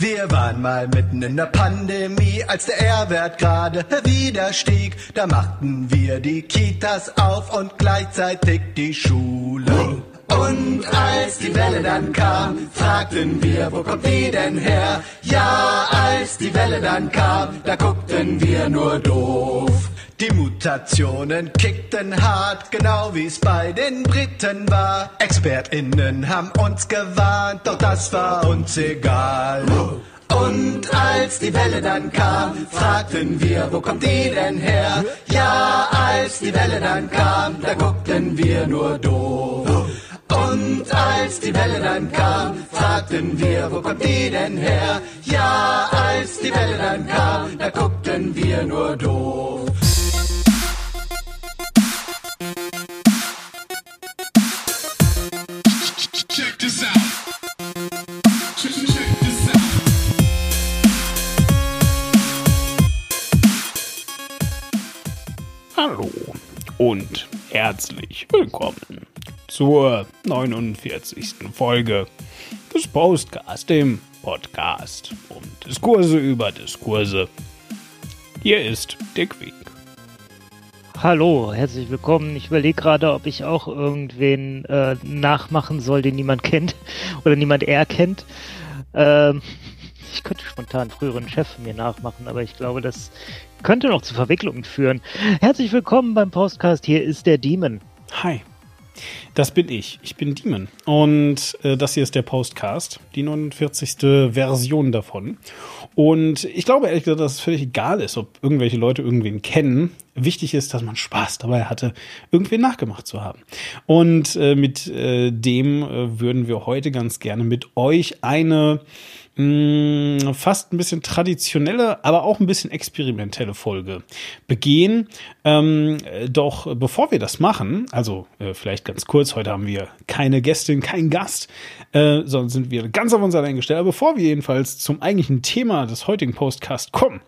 Wir waren mal mitten in der Pandemie, als der R-Wert gerade wieder stieg. Da machten wir die Kitas auf und gleichzeitig die Schule. Und als die Welle dann kam, fragten wir, wo kommt die denn her? Ja, als die Welle dann kam, da guckten wir nur doof. Die Mutationen kickten hart, genau wie's bei den Briten war. ExpertInnen haben uns gewarnt, doch das war uns egal. Und als die Welle dann kam, fragten wir, wo kommt die denn her? Ja, als die Welle dann kam, da guckten wir nur doof. Und als die Welle dann kam, fragten wir, wo kommt die denn her? Ja, als die Welle dann kam, da guckten wir nur doof. Hallo und herzlich willkommen zur 49. Folge des Postcast, dem Podcast um Diskurse über Diskurse. Hier ist der Quick. Hallo, herzlich willkommen. Ich überlege gerade, ob ich auch irgendwen äh, nachmachen soll, den niemand kennt oder niemand erkennt. Ähm, ich könnte spontan einen früheren Chef mir nachmachen, aber ich glaube, das könnte noch zu Verwicklungen führen. Herzlich willkommen beim Podcast. Hier ist der Demon. Hi. Das bin ich. Ich bin Demon. Und äh, das hier ist der Postcast, die 49. Version davon. Und ich glaube ehrlich gesagt, dass es völlig egal ist, ob irgendwelche Leute irgendwen kennen. Wichtig ist, dass man Spaß dabei hatte, irgendwen nachgemacht zu haben. Und äh, mit äh, dem äh, würden wir heute ganz gerne mit euch eine mh, fast ein bisschen traditionelle, aber auch ein bisschen experimentelle Folge begehen. Ähm, äh, doch bevor wir das machen, also äh, vielleicht ganz kurz, heute haben wir keine Gästin, keinen Gast, äh, sondern sind wir ganz auf uns allein gestellt. Aber bevor wir jedenfalls zum eigentlichen Thema des heutigen Postcasts kommen,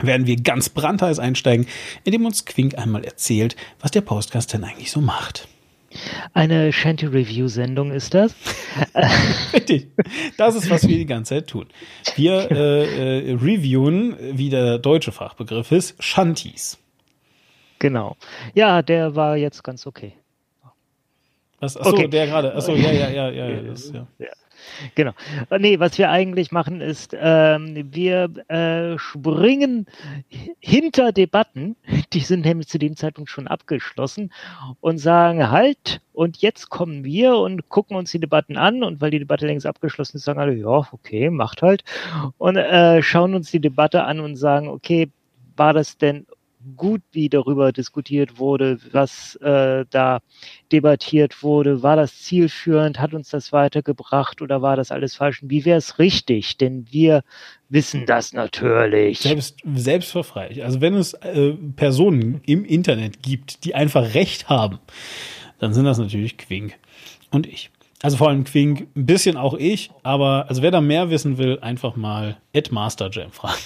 werden wir ganz brandheiß einsteigen, indem uns Quink einmal erzählt, was der Postcast denn eigentlich so macht. Eine Shanty-Review-Sendung ist das. Richtig. Das ist, was wir die ganze Zeit tun. Wir äh, äh, reviewen, wie der deutsche Fachbegriff ist, Shanties. Genau. Ja, der war jetzt ganz okay. Was, achso, Okay. der gerade. Achso, ja, ja, ja, ja. ja, das, ja. Ja. Genau. Äh, Nee, was wir eigentlich machen ist, ähm, wir äh, springen hinter Debatten, die sind nämlich zu dem Zeitpunkt schon abgeschlossen und sagen halt, und jetzt kommen wir und gucken uns die Debatten an und weil die Debatte längst abgeschlossen ist, sagen alle, ja, okay, macht halt und äh, schauen uns die Debatte an und sagen, okay, war das denn gut, wie darüber diskutiert wurde, was äh, da debattiert wurde, war das zielführend, hat uns das weitergebracht oder war das alles falsch? Und wie wäre es richtig? Denn wir wissen das natürlich. Selbst, selbstverfrei. Also wenn es äh, Personen im Internet gibt, die einfach Recht haben, dann sind das natürlich Quink und ich. Also vor allem Quink, ein bisschen auch ich, aber also wer da mehr wissen will, einfach mal at Masterjam fragen.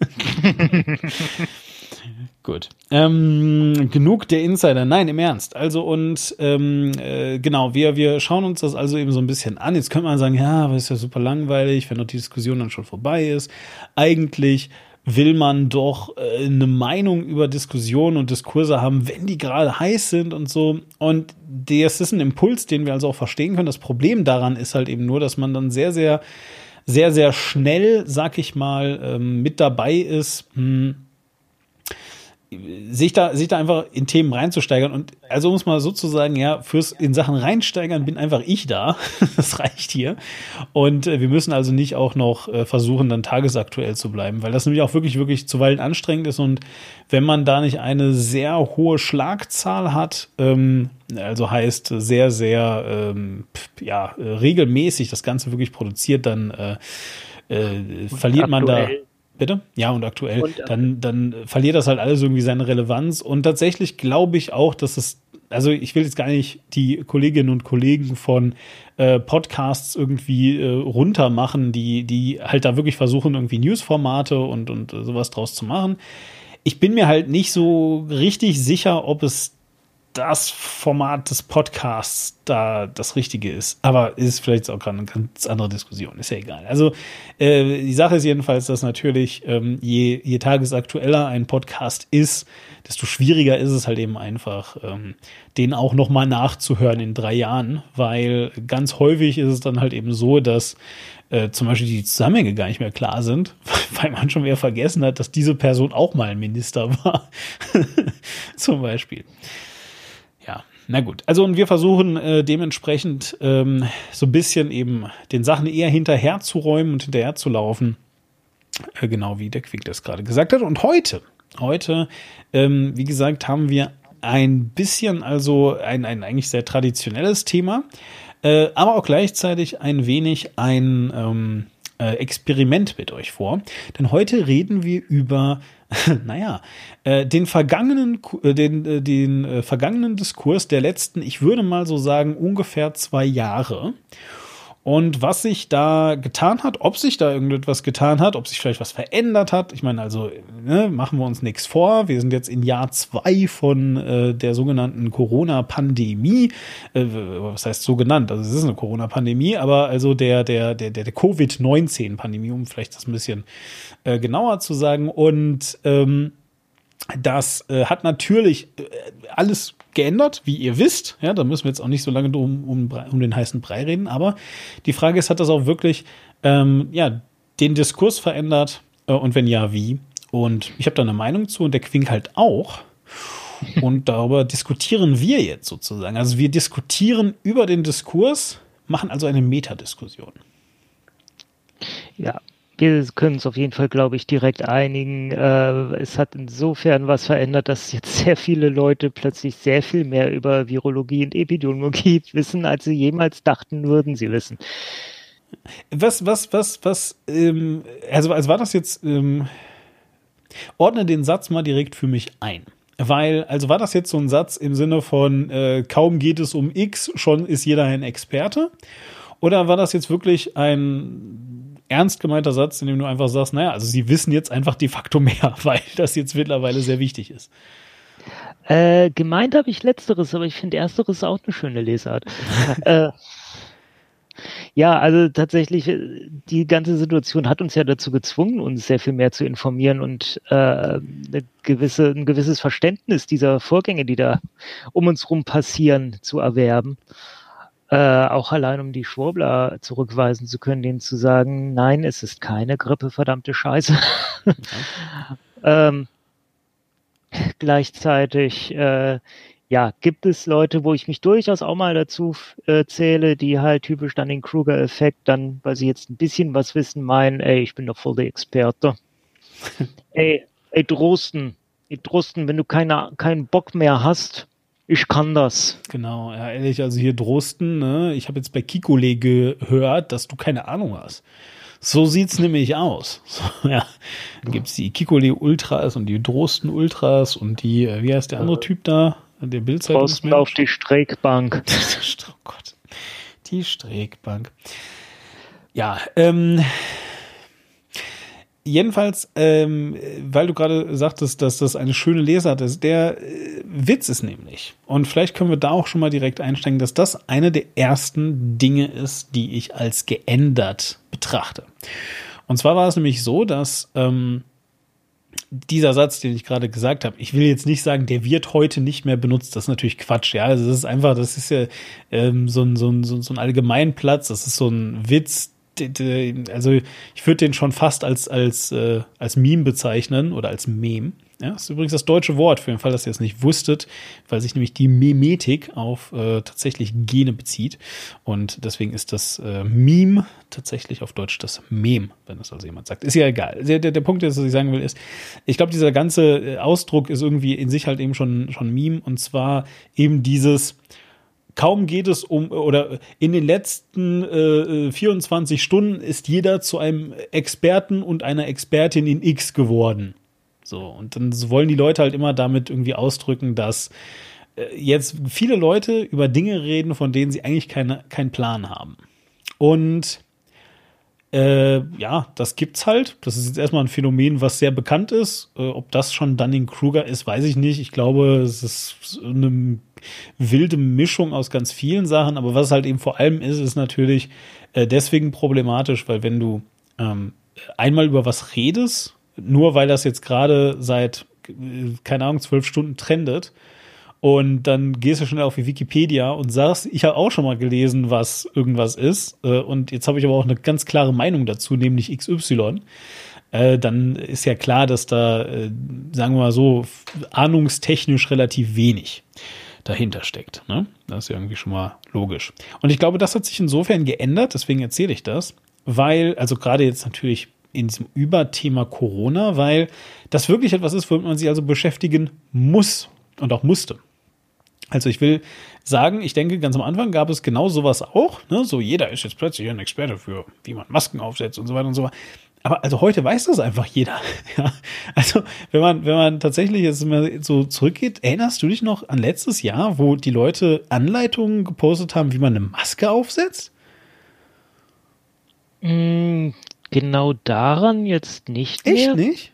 Gut. Ähm, genug der Insider. Nein, im Ernst. Also und ähm, äh, genau, wir, wir schauen uns das also eben so ein bisschen an. Jetzt könnte man sagen, ja, aber ist ja super langweilig, wenn doch die Diskussion dann schon vorbei ist. Eigentlich will man doch äh, eine Meinung über Diskussionen und Diskurse haben, wenn die gerade heiß sind und so. Und das ist ein Impuls, den wir also auch verstehen können. Das Problem daran ist halt eben nur, dass man dann sehr, sehr, sehr, sehr schnell, sag ich mal, ähm, mit dabei ist. Hm, sich da, sich da einfach in Themen reinzusteigern und also um es mal so zu sagen, ja, fürs in Sachen reinsteigern bin einfach ich da. das reicht hier. Und äh, wir müssen also nicht auch noch äh, versuchen, dann tagesaktuell zu bleiben, weil das nämlich auch wirklich, wirklich zuweilen anstrengend ist und wenn man da nicht eine sehr hohe Schlagzahl hat, ähm, also heißt sehr, sehr ähm, ja, äh, regelmäßig das Ganze wirklich produziert, dann äh, verliert man da. Bitte? Ja, und aktuell. Und, äh, dann, dann verliert das halt alles irgendwie seine Relevanz. Und tatsächlich glaube ich auch, dass es, also ich will jetzt gar nicht die Kolleginnen und Kollegen von äh, Podcasts irgendwie äh, runter machen, die, die halt da wirklich versuchen, irgendwie Newsformate und, und sowas draus zu machen. Ich bin mir halt nicht so richtig sicher, ob es das Format des Podcasts da das Richtige ist. Aber ist vielleicht auch gerade eine ganz andere Diskussion. Ist ja egal. Also äh, die Sache ist jedenfalls, dass natürlich ähm, je, je tagesaktueller ein Podcast ist, desto schwieriger ist es halt eben einfach, ähm, den auch noch mal nachzuhören in drei Jahren, weil ganz häufig ist es dann halt eben so, dass äh, zum Beispiel die Zusammenhänge gar nicht mehr klar sind, weil man schon wieder vergessen hat, dass diese Person auch mal ein Minister war. zum Beispiel. Na gut. Also und wir versuchen äh, dementsprechend ähm, so ein bisschen eben den Sachen eher hinterher zu räumen und hinterher zu laufen. Äh, genau wie der Quick das gerade gesagt hat. Und heute, heute, ähm, wie gesagt, haben wir ein bisschen, also ein, ein eigentlich sehr traditionelles Thema, äh, aber auch gleichzeitig ein wenig ein ähm, äh, Experiment mit euch vor. Denn heute reden wir über naja, äh, den vergangenen, äh, den, äh, den äh, vergangenen Diskurs der letzten, ich würde mal so sagen, ungefähr zwei Jahre. Und was sich da getan hat, ob sich da irgendetwas getan hat, ob sich vielleicht was verändert hat. Ich meine, also ne, machen wir uns nichts vor. Wir sind jetzt in Jahr zwei von äh, der sogenannten Corona-Pandemie. Äh, was heißt so genannt? Also es ist eine Corona-Pandemie, aber also der, der, der, der, der Covid-19-Pandemie, um vielleicht das ein bisschen äh, genauer zu sagen. Und ähm, das äh, hat natürlich äh, alles geändert, wie ihr wisst. Ja, da müssen wir jetzt auch nicht so lange um, um, um den heißen Brei reden. Aber die Frage ist, hat das auch wirklich ähm, ja, den Diskurs verändert? Äh, und wenn ja, wie? Und ich habe da eine Meinung zu und der Quink halt auch. Und darüber diskutieren wir jetzt sozusagen. Also wir diskutieren über den Diskurs, machen also eine Metadiskussion. Ja, wir können uns auf jeden Fall, glaube ich, direkt einigen. Äh, es hat insofern was verändert, dass jetzt sehr viele Leute plötzlich sehr viel mehr über Virologie und Epidemiologie wissen, als sie jemals dachten, würden sie wissen. Was, was, was, was, ähm, also, also war das jetzt, ähm, ordne den Satz mal direkt für mich ein. Weil, also war das jetzt so ein Satz im Sinne von, äh, kaum geht es um X, schon ist jeder ein Experte? Oder war das jetzt wirklich ein ernst gemeinter Satz, in dem du einfach sagst, naja, also sie wissen jetzt einfach de facto mehr, weil das jetzt mittlerweile sehr wichtig ist. Äh, gemeint habe ich letzteres, aber ich finde ersteres auch eine schöne Lesart. äh, ja, also tatsächlich, äh, die ganze Situation hat uns ja dazu gezwungen, uns sehr viel mehr zu informieren und äh, eine gewisse, ein gewisses Verständnis dieser Vorgänge, die da um uns rum passieren, zu erwerben. Äh, auch allein um die Schwurbler zurückweisen zu können, denen zu sagen, nein, es ist keine Grippe, verdammte Scheiße. ähm, gleichzeitig, äh, ja, gibt es Leute, wo ich mich durchaus auch mal dazu äh, zähle, die halt typisch dann den Kruger-Effekt, dann, weil sie jetzt ein bisschen was wissen, meinen, ey, ich bin doch voll der Experte. ey, ey, Drosten, ey, Drosten, wenn du keine, keinen Bock mehr hast, ich kann das. Genau, ja, ehrlich, also hier Drosten, ne? Ich habe jetzt bei Kikole gehört, dass du keine Ahnung hast. So sieht's nämlich aus. So, ja. Dann gibt's die Kikole Ultras und die Drosten Ultras und die, äh, wie heißt der andere Typ da? Der Bildzeitungsmensch. Drosten auf die Streckbank. oh Gott. Die Streckbank. Ja, ähm, Jedenfalls, ähm, weil du gerade sagtest, dass das eine schöne Lesart ist, der äh, Witz ist nämlich, und vielleicht können wir da auch schon mal direkt einsteigen, dass das eine der ersten Dinge ist, die ich als geändert betrachte. Und zwar war es nämlich so, dass ähm, dieser Satz, den ich gerade gesagt habe, ich will jetzt nicht sagen, der wird heute nicht mehr benutzt. Das ist natürlich Quatsch. Ja, also das ist einfach, das ist ja ähm, so, ein, so, ein, so ein Allgemeinplatz. Das ist so ein Witz, also ich würde den schon fast als, als, äh, als Meme bezeichnen oder als Meme. Ja, das ist übrigens das deutsche Wort, für den Fall, dass ihr es nicht wusstet, weil sich nämlich die Memetik auf äh, tatsächlich Gene bezieht. Und deswegen ist das äh, Meme tatsächlich auf Deutsch das Mem, wenn das also jemand sagt. Ist ja egal. Der, der, der Punkt, was ich sagen will, ist, ich glaube, dieser ganze äh, Ausdruck ist irgendwie in sich halt eben schon, schon Meme. Und zwar eben dieses, kaum geht es um, oder in den letzten äh, 24 Stunden ist jeder zu einem Experten und einer Expertin in X geworden. So, und dann wollen die Leute halt immer damit irgendwie ausdrücken, dass äh, jetzt viele Leute über Dinge reden, von denen sie eigentlich keine, keinen Plan haben. Und äh, ja, das gibt's halt. Das ist jetzt erstmal ein Phänomen, was sehr bekannt ist. Äh, ob das schon Dunning-Kruger ist, weiß ich nicht. Ich glaube, es ist eine wilde Mischung aus ganz vielen Sachen. Aber was halt eben vor allem ist, ist natürlich äh, deswegen problematisch, weil wenn du ähm, einmal über was redest, nur weil das jetzt gerade seit, äh, keine Ahnung, zwölf Stunden trendet, und dann gehst du schnell auf die Wikipedia und sagst, ich habe auch schon mal gelesen, was irgendwas ist. Äh, und jetzt habe ich aber auch eine ganz klare Meinung dazu, nämlich XY. Äh, dann ist ja klar, dass da, äh, sagen wir mal so, ahnungstechnisch relativ wenig dahinter steckt. Ne? Das ist ja irgendwie schon mal logisch. Und ich glaube, das hat sich insofern geändert, deswegen erzähle ich das, weil, also gerade jetzt natürlich in diesem Überthema Corona, weil das wirklich etwas ist, womit man sich also beschäftigen muss und auch musste. Also ich will sagen, ich denke, ganz am Anfang gab es genau sowas auch. Ne? So jeder ist jetzt plötzlich ein Experte für, wie man Masken aufsetzt und so weiter und so weiter. Aber also heute weiß das einfach jeder. Ja? Also wenn man, wenn man tatsächlich jetzt mal so zurückgeht, erinnerst du dich noch an letztes Jahr, wo die Leute Anleitungen gepostet haben, wie man eine Maske aufsetzt? Mm, genau daran jetzt nicht mehr. Echt nicht?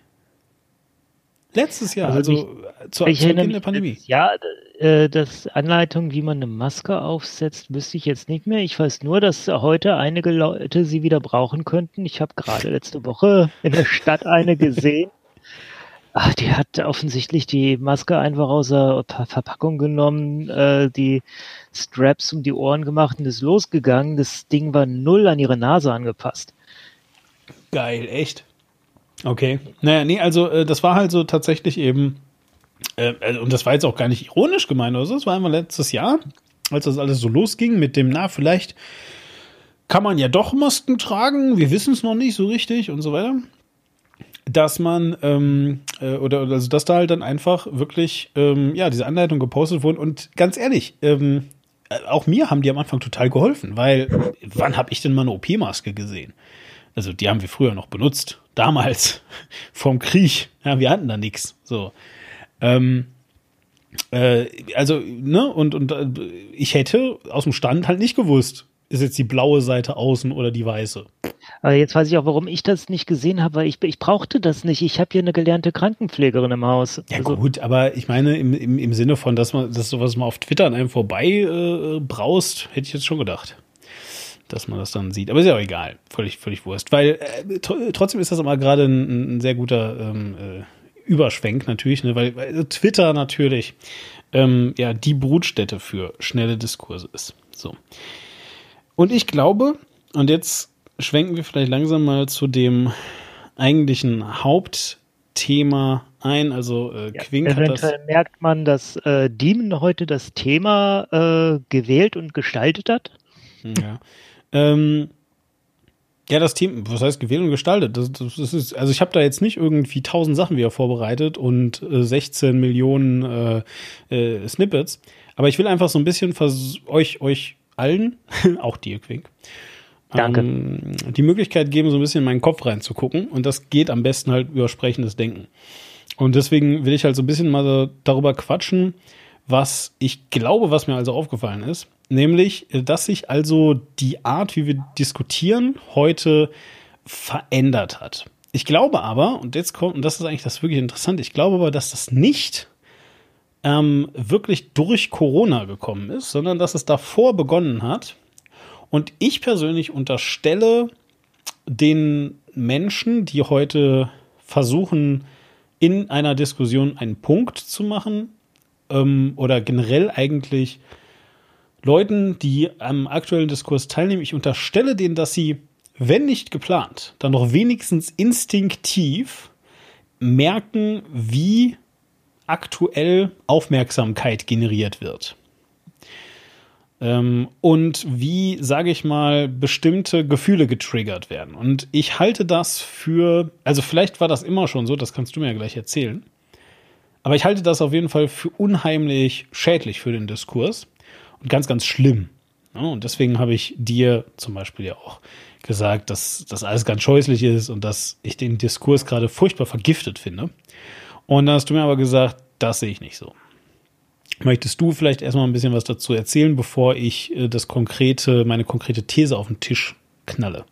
Letztes Jahr, Also also, zu, Ich zu Beginn der Pandemie. ja, äh, das Anleitung, wie man eine Maske aufsetzt, wüsste ich jetzt nicht mehr. Ich weiß nur, dass heute einige Leute sie wieder brauchen könnten. Ich habe gerade letzte Woche in der Stadt eine gesehen. Ach, die hat offensichtlich die Maske einfach aus der Ver- Verpackung genommen, äh, die Straps um die Ohren gemacht und ist losgegangen. Das Ding war null an ihre Nase angepasst. Geil, echt. Okay. Naja, nee, also äh, das war halt so tatsächlich eben, äh, also, und das war jetzt auch gar nicht ironisch gemeint oder so, das war einfach letztes Jahr, als das alles so losging mit dem, na, vielleicht kann man ja doch Masken tragen, wir wissen es noch nicht so richtig und so weiter. Dass man, ähm, äh, oder, also dass da halt dann einfach wirklich, ähm, ja, diese Anleitungen gepostet wurden und ganz ehrlich, ähm, äh, auch mir haben die am Anfang total geholfen, weil wann habe ich denn mal eine OP-Maske gesehen? Also die haben wir früher noch benutzt. Damals, vom Krieg. Ja, wir hatten da nichts. So. Ähm, äh, also, ne, und, und äh, ich hätte aus dem Stand halt nicht gewusst, ist jetzt die blaue Seite außen oder die weiße. Aber jetzt weiß ich auch, warum ich das nicht gesehen habe, weil ich, ich brauchte das nicht. Ich habe hier eine gelernte Krankenpflegerin im Haus. Ja, Also, gut, aber ich meine, im, im, im Sinne von, dass man, dass sowas mal auf Twitter an einem vorbei äh, braust, hätte ich jetzt schon gedacht. Dass man das dann sieht. Aber ist ja auch egal. Völlig, völlig Wurst. Weil äh, tr- trotzdem ist das aber gerade ein, ein sehr guter ähm, äh, Überschwenk natürlich, ne? weil, weil Twitter natürlich ähm, ja die Brutstätte für schnelle Diskurse ist. So. Und ich glaube, und jetzt schwenken wir vielleicht langsam mal zu dem eigentlichen Hauptthema ein. Also äh, ja, Quink hat das. merkt man, dass äh, Demon heute das Thema äh, gewählt und gestaltet hat. Ja. Ähm, ja, das Thema, was heißt gewählt und gestaltet? Das, das ist, also ich habe da jetzt nicht irgendwie tausend Sachen wieder vorbereitet und äh, 16 Millionen äh, äh, Snippets, aber ich will einfach so ein bisschen euch, euch allen, auch dir, Quink, Danke. ähm, die Möglichkeit geben, so ein bisschen in meinen Kopf reinzugucken und das geht am besten halt über sprechendes Denken. Und deswegen will ich halt so ein bisschen mal darüber quatschen, was ich glaube, was mir also aufgefallen ist. Nämlich, äh, dass sich also die Art, wie wir diskutieren, heute verändert hat. Ich glaube aber, und jetzt kommt, und das ist eigentlich das wirklich interessant, ich glaube aber, dass das nicht ähm, wirklich durch Corona gekommen ist, sondern dass es davor begonnen hat. Und ich persönlich unterstelle den Menschen, die heute versuchen, in einer Diskussion einen Punkt zu machen, ähm, oder generell eigentlich Leuten, die am aktuellen Diskurs teilnehmen, ich unterstelle denen, dass sie, wenn nicht geplant, dann doch wenigstens instinktiv merken, wie aktuell Aufmerksamkeit generiert wird. Ähm, und wie, sage ich mal, bestimmte Gefühle getriggert werden. Und ich halte das für, also vielleicht war das immer schon so, das kannst du mir ja gleich erzählen. Aber ich halte das auf jeden Fall für unheimlich schädlich für den Diskurs ganz, ganz schlimm. Und deswegen habe ich dir zum Beispiel ja auch gesagt, dass das alles ganz scheußlich ist und dass ich den Diskurs gerade furchtbar vergiftet finde. Und dann hast du mir aber gesagt, das sehe ich nicht so. Möchtest du vielleicht erstmal ein bisschen was dazu erzählen, bevor ich äh, das konkrete, meine konkrete These auf den Tisch knalle?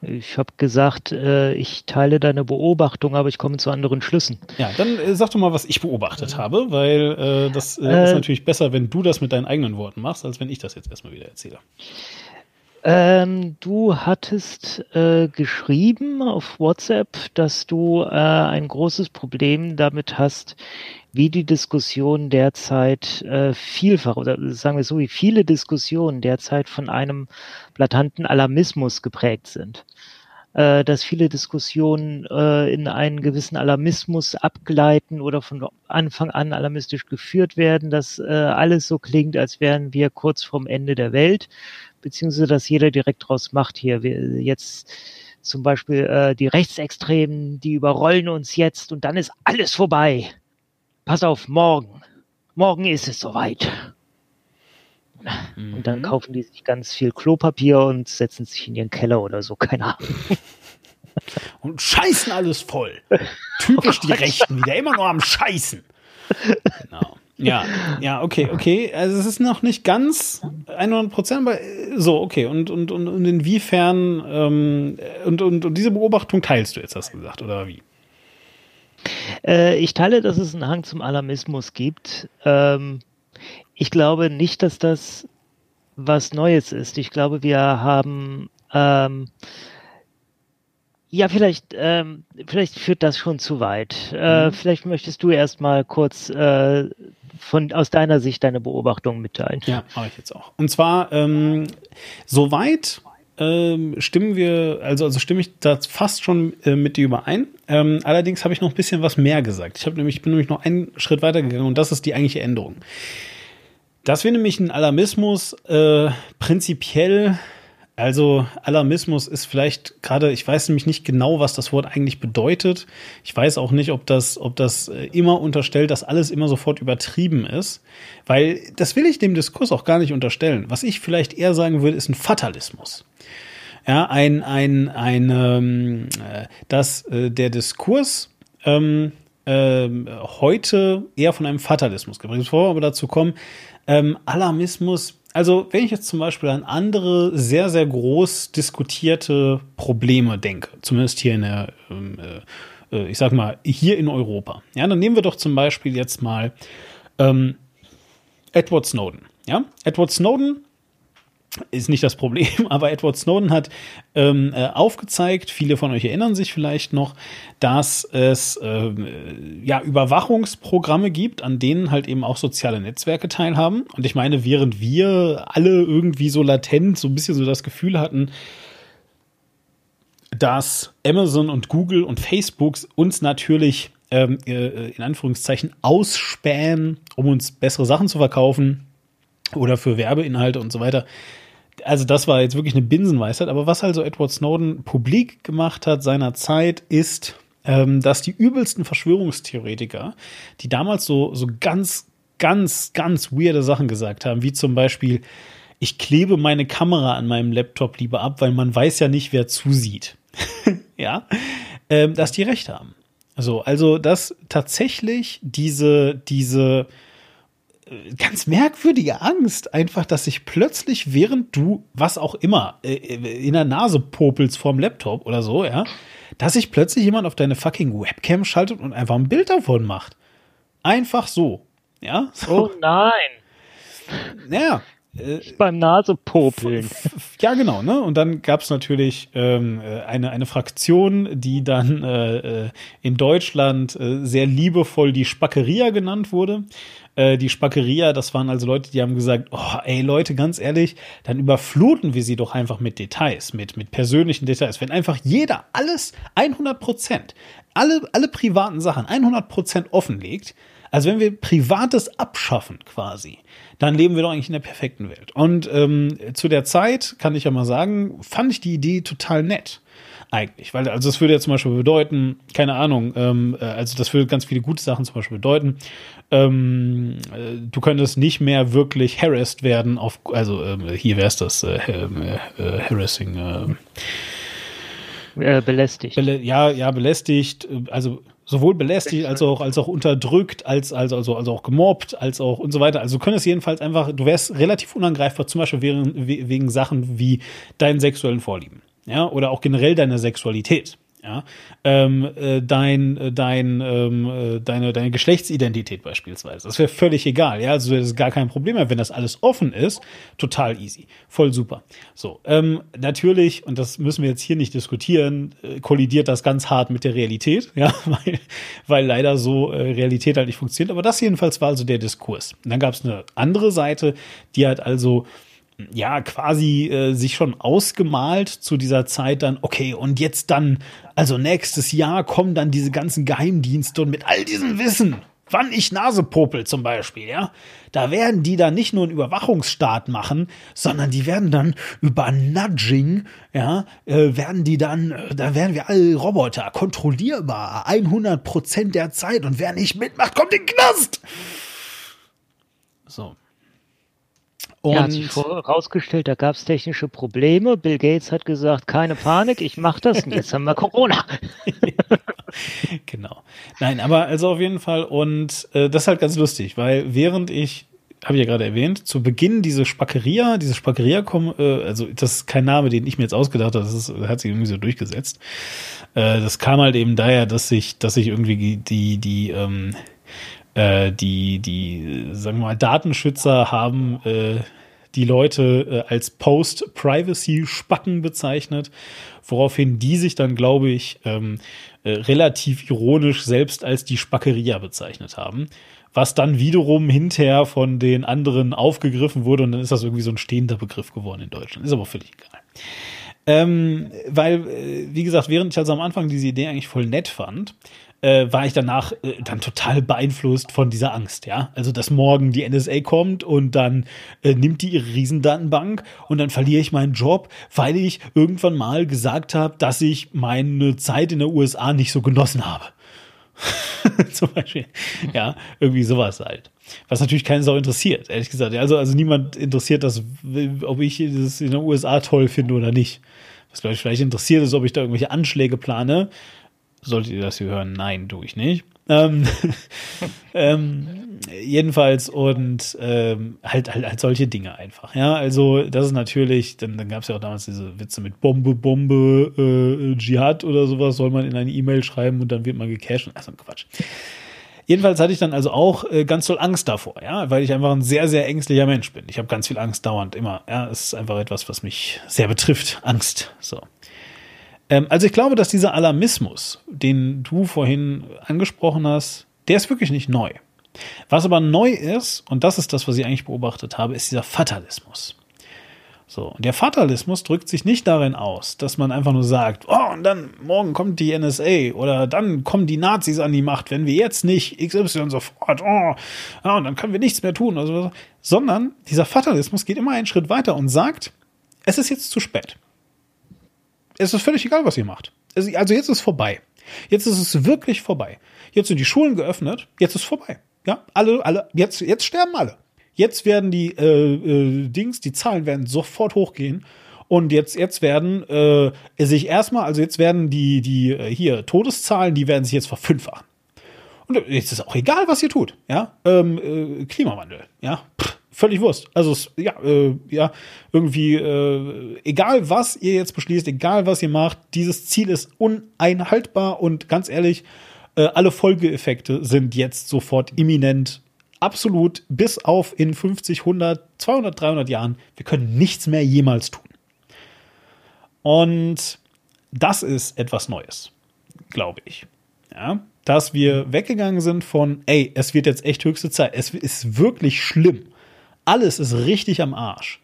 Ich habe gesagt, äh, ich teile deine Beobachtung, aber ich komme zu anderen Schlüssen. Ja, dann äh, sag doch mal, was ich beobachtet habe, weil äh, das äh, ist Äh, natürlich besser, wenn du das mit deinen eigenen Worten machst, als wenn ich das jetzt erstmal wieder erzähle. Ähm, du hattest äh, geschrieben auf WhatsApp, dass du ein großes Problem damit hast, wie die Diskussionen derzeit äh, vielfach oder sagen wir so, wie viele Diskussionen derzeit von einem blatanten Alarmismus geprägt sind. Äh, dass viele Diskussionen äh, in einen gewissen Alarmismus abgleiten oder von Anfang an alarmistisch geführt werden, dass äh, alles so klingt, als wären wir kurz vorm Ende der Welt beziehungsweise dass jeder direkt draus macht hier. Wir jetzt zum Beispiel äh, die Rechtsextremen, die überrollen uns jetzt und dann ist alles vorbei. Pass auf, morgen. Morgen ist es soweit. Und dann kaufen die sich ganz viel Klopapier und setzen sich in ihren Keller oder so, keine Ahnung. Und scheißen alles voll. Typisch die Rechten wieder, immer nur am Scheißen. Genau. Ja, ja, okay, okay. Also es ist noch nicht ganz 100 Prozent, aber äh, so, okay. Und, und, und, und inwiefern, ähm, und, und, und diese Beobachtung teilst du jetzt, hast du gesagt, oder wie? Äh, ich teile, dass es einen Hang zum Alarmismus gibt. Ähm, ich glaube nicht, dass das was Neues ist. Ich glaube, wir haben ähm, ja, vielleicht, ähm, vielleicht führt das schon zu weit. Äh, vielleicht möchtest du erst mal kurz äh, von aus deiner Sicht deine Beobachtung mitteilen. Ja, mache ich jetzt auch. Und zwar, ähm, soweit ähm, stimmen wir, also, also stimme ich da fast schon äh, mit dir überein. Ähm, allerdings habe ich noch ein bisschen was mehr gesagt. Ich habe nämlich, bin nämlich noch einen Schritt weiter gegangen und das ist die eigentliche Änderung. Dass wir nämlich einen Alarmismus äh, prinzipiell, also Alarmismus ist vielleicht gerade, ich weiß nämlich nicht genau, was das Wort eigentlich bedeutet. Ich weiß auch nicht, ob das, ob das äh, immer unterstellt, dass alles immer sofort übertrieben ist, weil das will ich dem Diskurs auch gar nicht unterstellen. Was ich vielleicht eher sagen würde, ist ein Fatalismus. Ja, ein, ein, ein, ähm, äh, dass äh, der Diskurs ähm, ähm, heute eher von einem Fatalismus geprägt ist. Bevor wir aber dazu kommen, ähm, Alarmismus, also wenn ich jetzt zum Beispiel an andere sehr, sehr groß diskutierte Probleme denke, zumindest hier in der, ähm, äh, ich sag mal, hier in Europa, ja, dann nehmen wir doch zum Beispiel jetzt mal ähm, Edward Snowden. Ja, Edward Snowden ist nicht das Problem, aber Edward Snowden hat ähm, äh, aufgezeigt, viele von euch erinnern sich vielleicht noch, dass es ähm, äh, ja Überwachungsprogramme gibt, an denen halt eben auch soziale Netzwerke teilhaben. Und ich meine, während wir alle irgendwie so latent so ein bisschen so das Gefühl hatten, dass Amazon und Google und Facebook uns natürlich ähm, äh, in Anführungszeichen ausspähen, um uns bessere Sachen zu verkaufen oder für Werbeinhalte und so weiter. Also das war jetzt wirklich eine Binsenweisheit. Aber was also Edward Snowden publik gemacht hat seiner Zeit, ist, ähm, dass die übelsten Verschwörungstheoretiker, die damals so, so ganz, ganz, ganz weirde Sachen gesagt haben, wie zum Beispiel, ich klebe meine Kamera an meinem Laptop lieber ab, weil man weiß ja nicht, wer zusieht. ja, ähm, dass die recht haben. So, also, dass tatsächlich diese, diese ganz merkwürdige Angst, einfach, dass sich plötzlich, während du was auch immer äh, in der Nase popelst vorm Laptop oder so, ja, dass sich plötzlich jemand auf deine fucking Webcam schaltet und einfach ein Bild davon macht. Einfach so. Ja, so. Oh nein, Ja, äh, beim Nasepopeln. ja, genau, ne? Und dann gab es natürlich ähm, äh, eine, eine Fraktion, die dann äh, äh, in Deutschland äh, sehr liebevoll die Spackeria genannt wurde. Äh, die Spackeria, das waren also Leute, die haben gesagt, oh, ey Leute, ganz ehrlich, dann überfluten wir sie doch einfach mit Details, mit, mit persönlichen Details. Wenn einfach jeder alles 100 Prozent, alle, alle privaten Sachen 100 Prozent offenlegt, also wenn wir Privates abschaffen quasi, dann leben wir doch eigentlich in der perfekten Welt. Und ähm, zu der Zeit, kann ich ja mal sagen, fand ich die Idee total nett. Eigentlich, weil also das würde ja zum Beispiel bedeuten, keine Ahnung, ähm, äh, also das würde ganz viele gute Sachen zum Beispiel bedeuten. Ähm, äh, du könntest nicht mehr wirklich harassed werden auf, also ähm, hier wäre es das äh, äh, äh, harassing, äh, Äh, belästigt. Belä ja, ja, belästigt, äh, also sowohl belästigt als auch, als auch unterdrückt, als, als, also, also auch gemobbt, als auch und so weiter. Also du könntest jedenfalls einfach, du wärst relativ unangreifbar, zum Beispiel wegen, wegen Sachen wie deinen sexuellen Vorlieben. Ja, oder auch generell deiner Sexualität. Ja, ähm, äh, dein, äh, dein, ähm, äh, deine, deine Geschlechtsidentität beispielsweise. Das wäre völlig egal. Ja, also das ist gar kein Problem mehr. Wenn das alles offen ist, total easy. Voll super. So, ähm, natürlich, und das müssen wir jetzt hier nicht diskutieren, äh, kollidiert das ganz hart mit der Realität, ja, weil, weil leider so äh, Realität halt nicht funktioniert. Aber das jedenfalls war also der Diskurs. Und dann gab es eine andere Seite, die halt also ja quasi äh, sich schon ausgemalt zu dieser Zeit dann, okay, und jetzt dann, also nächstes Jahr kommen dann diese ganzen Geheimdienste und mit all diesem Wissen, wann ich Nase popel zum Beispiel, ja, da werden die dann nicht nur einen Überwachungsstaat machen, sondern die werden dann über Nudging, ja, äh, werden die dann, äh, da werden wir alle Roboter kontrollierbar, 100 Prozent der Zeit und wer nicht mitmacht, kommt in den Knast. So. Und ja, hat sich herausgestellt, da gab es technische Probleme. Bill Gates hat gesagt, keine Panik, ich mache das und jetzt haben wir Corona. genau. Nein, aber also auf jeden Fall und äh, das ist halt ganz lustig, weil während ich habe ich ja gerade erwähnt, zu Beginn diese Spackeria, diese Spackeria kommen, äh, also das ist kein Name, den ich mir jetzt ausgedacht habe, das ist, hat sich irgendwie so durchgesetzt. Äh, das kam halt eben daher, dass sich, dass sich irgendwie die, die, ähm, äh, die, die, sagen wir mal, Datenschützer haben äh, die Leute äh, als Post-Privacy-Spacken bezeichnet, woraufhin die sich dann, glaube ich, ähm, äh, relativ ironisch selbst als die Spackeria bezeichnet haben. Was dann wiederum hinterher von den anderen aufgegriffen wurde und dann ist das irgendwie so ein stehender Begriff geworden in Deutschland. Ist aber völlig egal. Ähm, weil, äh, wie gesagt, während ich also am Anfang diese Idee eigentlich voll nett fand, äh, war ich danach äh, dann total beeinflusst von dieser Angst, ja. Also, dass morgen die NSA kommt und dann äh, nimmt die ihre Riesendatenbank und dann verliere ich meinen Job, weil ich irgendwann mal gesagt habe, dass ich meine Zeit in der USA nicht so genossen habe. Zum Beispiel. Ja, irgendwie sowas halt. Was natürlich keinen Sau interessiert, ehrlich gesagt. Also, also niemand interessiert das, ob ich das in den USA toll finde oder nicht. Was glaube ich vielleicht interessiert ist, ob ich da irgendwelche Anschläge plane solltet ihr das hier hören? Nein, tue ich nicht. Ähm, ähm, jedenfalls und ähm, halt, halt, halt solche Dinge einfach. Ja, also das ist natürlich, dann, dann gab es ja auch damals diese Witze mit Bombe, Bombe, äh, Dschihad oder sowas, soll man in eine E-Mail schreiben und dann wird man gecached. Also Quatsch. Jedenfalls hatte ich dann also auch äh, ganz toll Angst davor, ja, weil ich einfach ein sehr, sehr ängstlicher Mensch bin. Ich habe ganz viel Angst dauernd immer. Ja, es ist einfach etwas, was mich sehr betrifft. Angst. So. Ähm, also ich glaube, dass dieser Alarmismus, den du vorhin angesprochen hast, der ist wirklich nicht neu. Was aber neu ist, und das ist das, was ich eigentlich beobachtet habe, ist dieser Fatalismus. So, der Fatalismus drückt sich nicht darin aus, dass man einfach nur sagt, oh, und dann morgen kommt die NSA oder dann kommen die Nazis an die Macht, wenn wir jetzt nicht XY sofort, oh, ja, und dann können wir nichts mehr tun, oder so, sondern dieser Fatalismus geht immer einen Schritt weiter und sagt, es ist jetzt zu spät es ist völlig egal, was ihr macht. Also jetzt ist vorbei. Jetzt ist es wirklich vorbei. Jetzt sind die Schulen geöffnet. Jetzt ist vorbei. Ja, alle, alle, jetzt, jetzt sterben alle. Jetzt werden die äh, äh, Dings, die Zahlen werden sofort hochgehen. Und jetzt, jetzt werden äh, sich erstmal, also jetzt werden die, die äh, hier Todeszahlen, die werden sich jetzt verfünffachen. Und jetzt ist auch egal, was ihr tut. Ja, ähm, äh, Klimawandel. Ja, Pff, völlig Wurst. Also ja, äh, ja, irgendwie äh, egal was ihr jetzt beschließt, egal was ihr macht, dieses Ziel ist uneinhaltbar und ganz ehrlich, äh, alle Folgeeffekte sind jetzt sofort imminent. Absolut, bis auf in 50, 100, 200, 300 Jahren. Wir können nichts mehr jemals tun. Und das ist etwas Neues, glaube ich. Ja, dass wir weggegangen sind von, ey, es wird jetzt echt höchste Zeit. Es ist wirklich schlimm alles ist richtig am Arsch.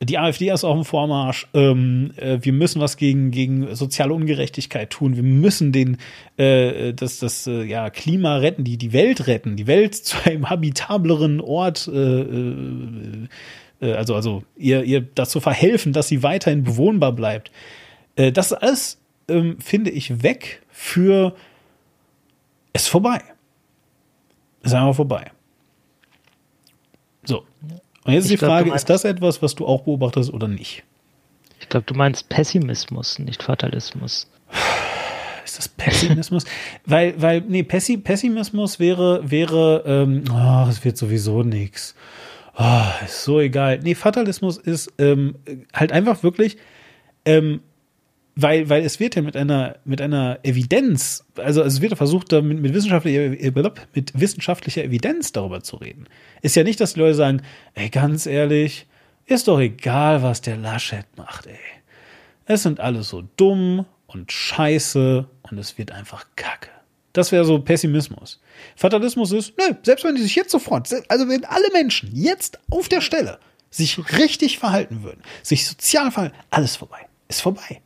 Die AfD ist auf dem Vormarsch. Ähm, äh, wir müssen was gegen, gegen soziale Ungerechtigkeit tun. Wir müssen den, äh, das, das äh, ja, Klima retten, die, die Welt retten, die Welt zu einem habitableren Ort, äh, äh, äh, also, also ihr, ihr dazu verhelfen, dass sie weiterhin bewohnbar bleibt. Das ist alles, ähm, finde ich, weg für es vorbei. Ist einfach vorbei. Und jetzt ist die Frage, glaub, ist das etwas, was du auch beobachtest oder nicht? Ich glaube, du meinst Pessimismus, nicht Fatalismus. Ist das Pessimismus? weil, weil, nee, Pessi Pessimismus wäre, wäre, ähm, oh, es wird sowieso nichts. Oh, ist so egal. Nee, Fatalismus ist ähm, halt einfach wirklich, ähm, weil, weil es wird ja mit einer, mit einer Evidenz, also es wird ja versucht, mit, mit, wissenschaftlicher, mit wissenschaftlicher Evidenz darüber zu reden. Ist ja nicht, dass die Leute sagen, ey, ganz ehrlich, ist doch egal, was der Laschet macht, ey. Es sind alle so dumm und scheiße und es wird einfach kacke. Das wäre so Pessimismus. Fatalismus ist, nö, selbst wenn die sich jetzt sofort, also wenn alle Menschen jetzt auf der Stelle sich richtig verhalten würden, sich sozial verhalten, alles vorbei. Ist vorbei.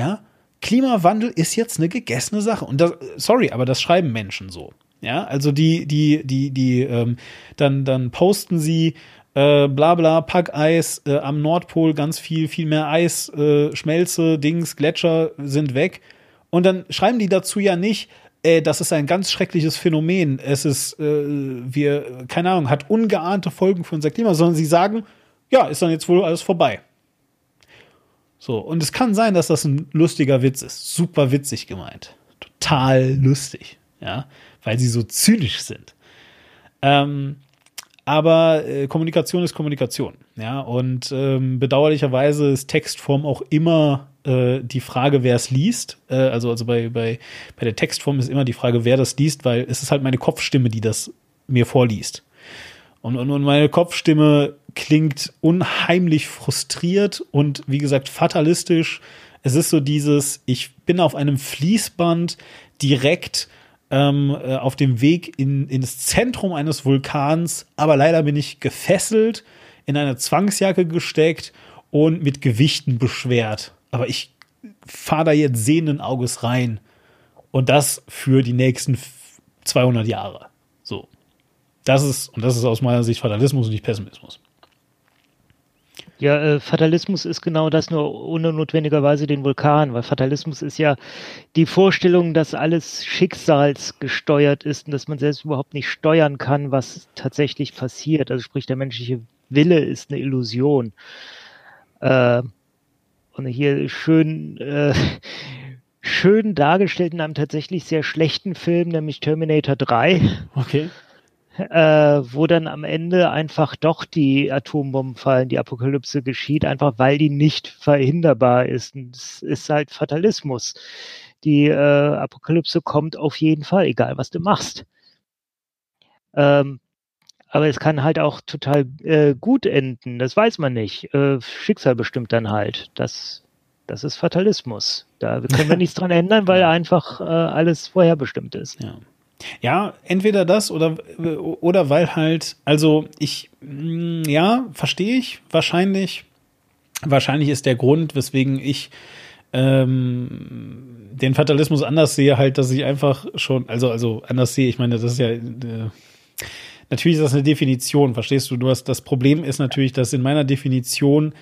Ja? Klimawandel ist jetzt eine gegessene Sache. Und das, sorry, aber das schreiben Menschen so. Ja, also die, die, die, die, ähm, dann, dann posten sie, äh, bla bla, Packeis äh, am Nordpol, ganz viel, viel mehr Eis, äh, Schmelze, Dings, Gletscher sind weg. Und dann schreiben die dazu ja nicht, äh, das ist ein ganz schreckliches Phänomen. Es ist, äh, wir, keine Ahnung, hat ungeahnte Folgen für unser Klima, sondern sie sagen, ja, ist dann jetzt wohl alles vorbei. So, und es kann sein, dass das ein lustiger Witz ist. Super witzig gemeint. Total lustig, ja, weil sie so zynisch sind. Ähm, aber äh, Kommunikation ist Kommunikation, ja, und ähm, bedauerlicherweise ist Textform auch immer äh, die Frage, wer es liest. Äh, also also bei, bei, bei der Textform ist immer die Frage, wer das liest, weil es ist halt meine Kopfstimme, die das mir vorliest. Und, und, und meine Kopfstimme klingt unheimlich frustriert und wie gesagt fatalistisch. Es ist so dieses, ich bin auf einem Fließband direkt ähm, äh, auf dem Weg in, ins Zentrum eines Vulkans, aber leider bin ich gefesselt, in eine Zwangsjacke gesteckt und mit Gewichten beschwert. Aber ich fahre da jetzt sehenden Auges rein. Und das für die nächsten 200 Jahre. So. Das ist, und das ist aus meiner Sicht Fatalismus und nicht Pessimismus. Ja, äh, Fatalismus ist genau das, nur ohne notwendigerweise den Vulkan, weil Fatalismus ist ja die Vorstellung, dass alles schicksalsgesteuert ist und dass man selbst überhaupt nicht steuern kann, was tatsächlich passiert. Also sprich, der menschliche Wille ist eine Illusion. Äh, und hier schön, äh, schön dargestellt in einem tatsächlich sehr schlechten Film, nämlich Terminator 3. Okay äh, wo dann am Ende einfach doch die Atombomben fallen, die Apokalypse geschieht, einfach weil die nicht verhinderbar ist. Und es ist halt Fatalismus. Die äh, Apokalypse kommt auf jeden Fall, egal was du machst. Ähm, aber es kann halt auch total äh, gut enden, das weiß man nicht. Äh, Schicksal bestimmt dann halt. Das, das ist Fatalismus. Da können wir nichts dran ändern, weil einfach äh, alles vorherbestimmt ist. Ja. Ja, entweder das oder, oder weil halt, also ich, mm, ja, verstehe ich, wahrscheinlich. Wahrscheinlich ist der Grund, weswegen ich ähm, den Fatalismus anders sehe, halt, dass ich einfach schon, also, also anders sehe, ich meine, das ist ja, äh, natürlich ist das eine Definition, verstehst du? Du hast, das Problem ist natürlich, dass in meiner Definition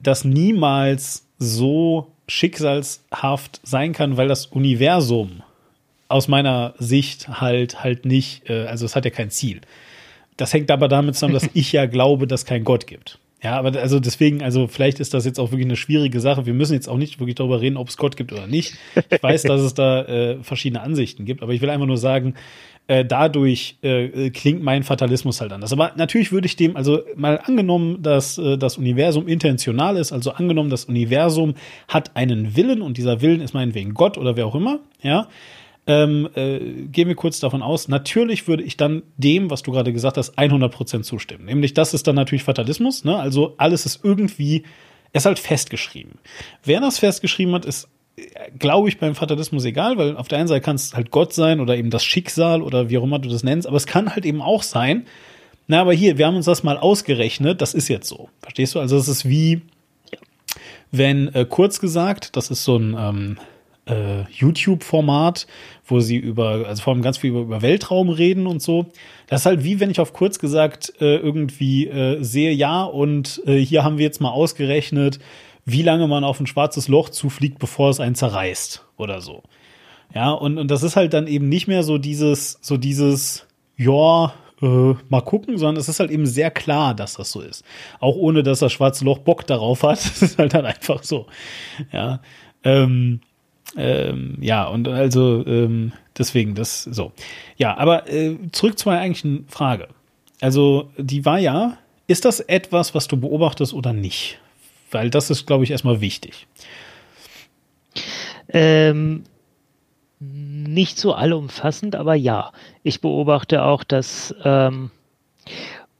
das niemals so schicksalshaft sein kann, weil das Universum aus meiner Sicht halt halt nicht, äh, also es hat ja kein Ziel. Das hängt aber damit zusammen, dass ich ja glaube, dass kein Gott gibt. Ja, aber also deswegen, also vielleicht ist das jetzt auch wirklich eine schwierige Sache. Wir müssen jetzt auch nicht wirklich darüber reden, ob es Gott gibt oder nicht. Ich weiß, dass es da äh, verschiedene Ansichten gibt, aber ich will einfach nur sagen, äh, dadurch äh, klingt mein Fatalismus halt anders. Aber natürlich würde ich dem, also mal angenommen, dass äh, das Universum intentional ist, also angenommen, das Universum hat einen Willen und dieser Willen ist meinetwegen Gott oder wer auch immer, ja, ähm, äh, gehen wir kurz davon aus, natürlich würde ich dann dem, was du gerade gesagt hast, 100% zustimmen. Nämlich, das ist dann natürlich Fatalismus, ne? also alles ist irgendwie, ist halt festgeschrieben. Wer das festgeschrieben hat, ist, glaube ich, beim Fatalismus egal, weil auf der einen Seite kann es halt Gott sein oder eben das Schicksal oder wie auch immer du das nennst, aber es kann halt eben auch sein, na, aber hier, wir haben uns das mal ausgerechnet, das ist jetzt so. Verstehst du? Also es ist wie, wenn äh, kurz gesagt, das ist so ein ähm, äh, YouTube-Format, wo sie über, also vor allem ganz viel über, über, Weltraum reden und so. Das ist halt wie wenn ich auf kurz gesagt äh, irgendwie äh, sehe, ja, und äh, hier haben wir jetzt mal ausgerechnet, wie lange man auf ein schwarzes Loch zufliegt, bevor es einen zerreißt oder so. Ja, und, und das ist halt dann eben nicht mehr so dieses, so dieses, ja, äh, mal gucken, sondern es ist halt eben sehr klar, dass das so ist. Auch ohne, dass das schwarze Loch Bock darauf hat. Es ist halt dann einfach so. Ja. Ähm, ähm, ja, und also ähm, deswegen das so. Ja, aber äh, zurück zu meiner eigentlichen Frage. Also die war ja, ist das etwas, was du beobachtest oder nicht? Weil das ist, glaube ich, erstmal wichtig. Ähm, nicht so allumfassend, aber ja, ich beobachte auch, dass, ähm,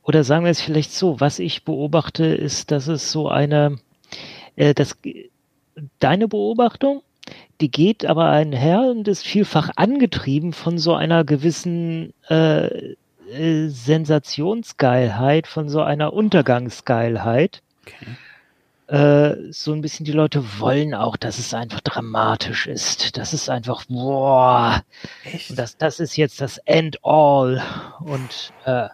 oder sagen wir es vielleicht so, was ich beobachte, ist, dass es so eine, äh, das, deine Beobachtung, die geht aber einher und ist vielfach angetrieben von so einer gewissen äh, äh, Sensationsgeilheit, von so einer Untergangsgeilheit. Okay. Äh, so ein bisschen die Leute wollen auch, dass es einfach dramatisch ist. Das ist einfach, boah, Echt? das, das ist jetzt das End All. Und äh,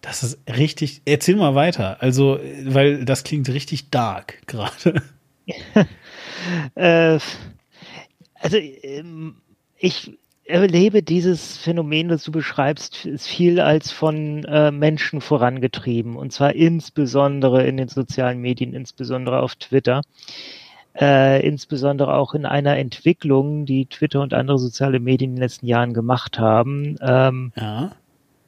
Das ist richtig. Erzähl mal weiter. Also, weil das klingt richtig dark gerade. äh, also ähm, ich erlebe dieses Phänomen, das du beschreibst, ist viel als von äh, Menschen vorangetrieben. Und zwar insbesondere in den sozialen Medien, insbesondere auf Twitter. Äh, insbesondere auch in einer Entwicklung, die Twitter und andere soziale Medien in den letzten Jahren gemacht haben. Ähm, Ja.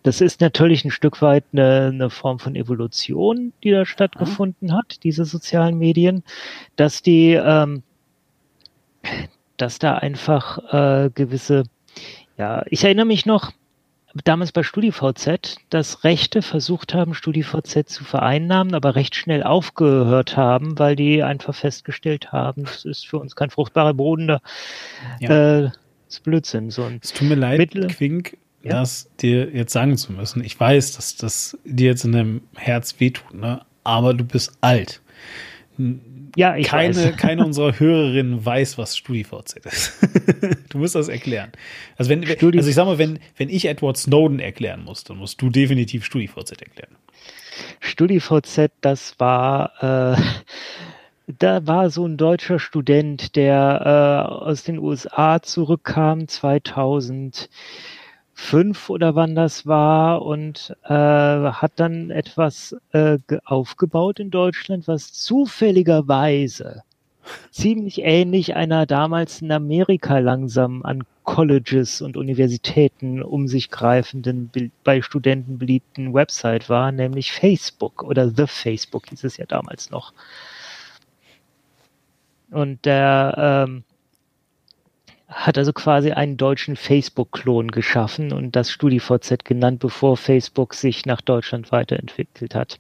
Das ist natürlich ein Stück weit eine, eine Form von Evolution, die da stattgefunden hat, diese sozialen Medien, dass die, ähm, dass da einfach äh, gewisse, ja, ich erinnere mich noch, damals bei StudiVZ, dass Rechte versucht haben, StudiVZ zu vereinnahmen, aber recht schnell aufgehört haben, weil die einfach festgestellt haben, das ist für uns kein fruchtbarer Boden, da Ja. äh, ist Blödsinn. So ein Es tut mir leid, Mittel- Quink, Ja. das dir jetzt sagen zu müssen. Ich weiß, dass das dir jetzt in deinem Herz wehtut, ne? Aber du bist alt. ja, ich keine, weiß. keine unserer Hörerinnen weiß, was StudiVZ ist. du musst das erklären. Also wenn, Studi- also ich sag mal, wenn, wenn ich Edward Snowden erklären muss, dann musst du definitiv StudiVZ erklären. StudiVZ, das war, äh, da war so ein deutscher Student, der äh, aus den USA zurückkam, 2005 oder wann das war, und äh, hat dann etwas äh, ge- aufgebaut in Deutschland, was zufälligerweise ziemlich ähnlich einer damals in Amerika langsam an Colleges und Universitäten um sich greifenden, be- bei Studenten beliebten Website war, nämlich Facebook oder The Facebook hieß es ja damals noch. Und der ähm, hat also quasi einen deutschen Facebook-Klon geschaffen und das StudiVZ genannt, bevor Facebook sich nach Deutschland weiterentwickelt hat.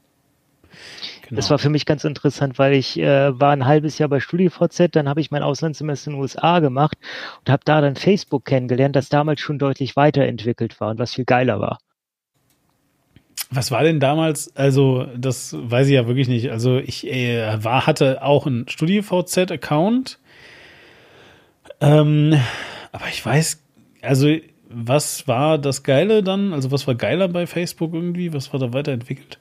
Genau. Das war für mich ganz interessant, weil ich äh, war ein halbes Jahr bei StudiVZ, dann habe ich mein Auslandssemester in den USA gemacht und habe da dann Facebook kennengelernt, das damals schon deutlich weiterentwickelt war und was viel geiler war. Was war denn damals? Also, das weiß ich ja wirklich nicht. Also, ich äh, war, hatte auch einen StudiVZ-Account. Ähm, aber ich weiß, also, was war das Geile dann? Also, was war geiler bei Facebook irgendwie? Was war da weiterentwickelt?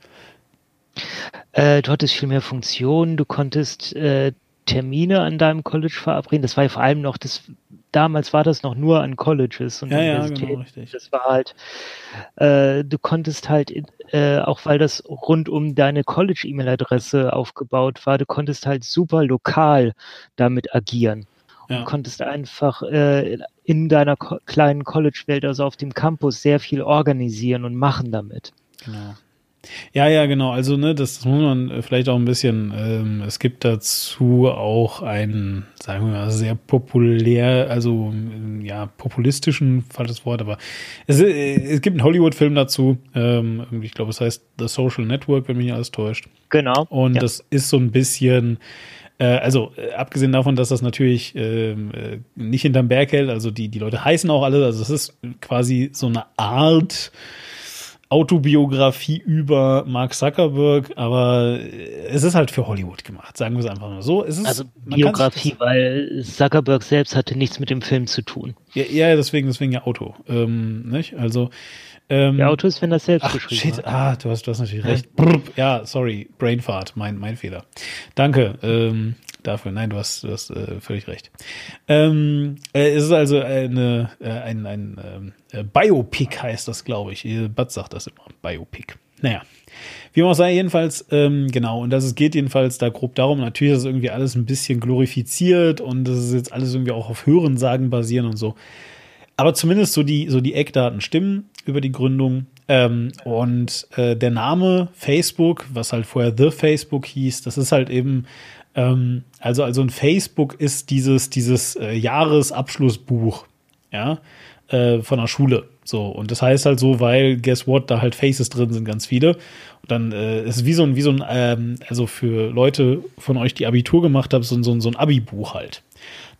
Äh, du hattest viel mehr Funktionen, du konntest äh, Termine an deinem College verabreden. Das war ja vor allem noch das, damals war das noch nur an Colleges und Ja, ja, Universitäten. genau, richtig. Das war halt, äh, du konntest halt, äh, auch weil das rund um deine College-E-Mail-Adresse aufgebaut war, du konntest halt super lokal damit agieren. Ja. Du konntest einfach äh, in deiner ko kleinen College-Welt, also auf dem Campus, sehr viel organisieren und machen damit. Genau. Ja, ja, genau. Also, ne, das, muss man äh, vielleicht auch ein bisschen, ähm, es gibt dazu auch einen, sagen wir mal, sehr populär, also, ähm, ja, populistischen, falsches Wort, aber es, äh, es gibt einen Hollywood-Film dazu, ähm, ich glaube, es heißt The Social Network, wenn mich nicht alles täuscht. Genau. Und ja. das ist so ein bisschen, also äh, abgesehen davon, dass das natürlich ähm, äh, nicht hinterm Berg hält, also die, die Leute heißen auch alle, also es ist quasi so eine Art Autobiografie über Mark Zuckerberg, aber äh, es ist halt für Hollywood gemacht, sagen wir es einfach mal so. Es ist, Also Biografie, weil Zuckerberg selbst hatte nichts mit dem Film zu tun. Ja, ja, deswegen, deswegen ja Auto. Ähm, nicht? Also ähm, Der Autor ist, wenn das selbst Ach, geschrieben shit, hat. ah, du hast, du hast natürlich recht. Brr, ja, sorry, Brainfart, mein, mein Fehler. Danke ähm, dafür. Nein, du hast, du hast äh, völlig recht. Ähm, äh, es ist also eine, äh, ein, ein ähm, äh, Biopic heißt das, glaube ich. Bad sagt das immer, Biopic. Naja, wie man auch sei, jedenfalls, ähm, genau, und das es geht jedenfalls da grob darum, natürlich ist das irgendwie alles ein bisschen glorifiziert und das ist jetzt alles irgendwie auch auf Hörensagen basieren und so. Aber zumindest so die, so die Eckdaten stimmen über die Gründung. Ähm, und äh, der Name Facebook, was halt vorher The Facebook hieß, das ist halt eben Ähm, also, also ein Facebook ist dieses, dieses äh, Jahresabschlussbuch, ja, äh, von der Schule. So, und das heißt halt so, weil, guess what, da halt Faces drin sind, ganz viele. Und dann äh, ist es wie so ein, wie so ein, ähm, also für Leute von euch, die Abitur gemacht haben, so, so, so ein Abi-Buch halt.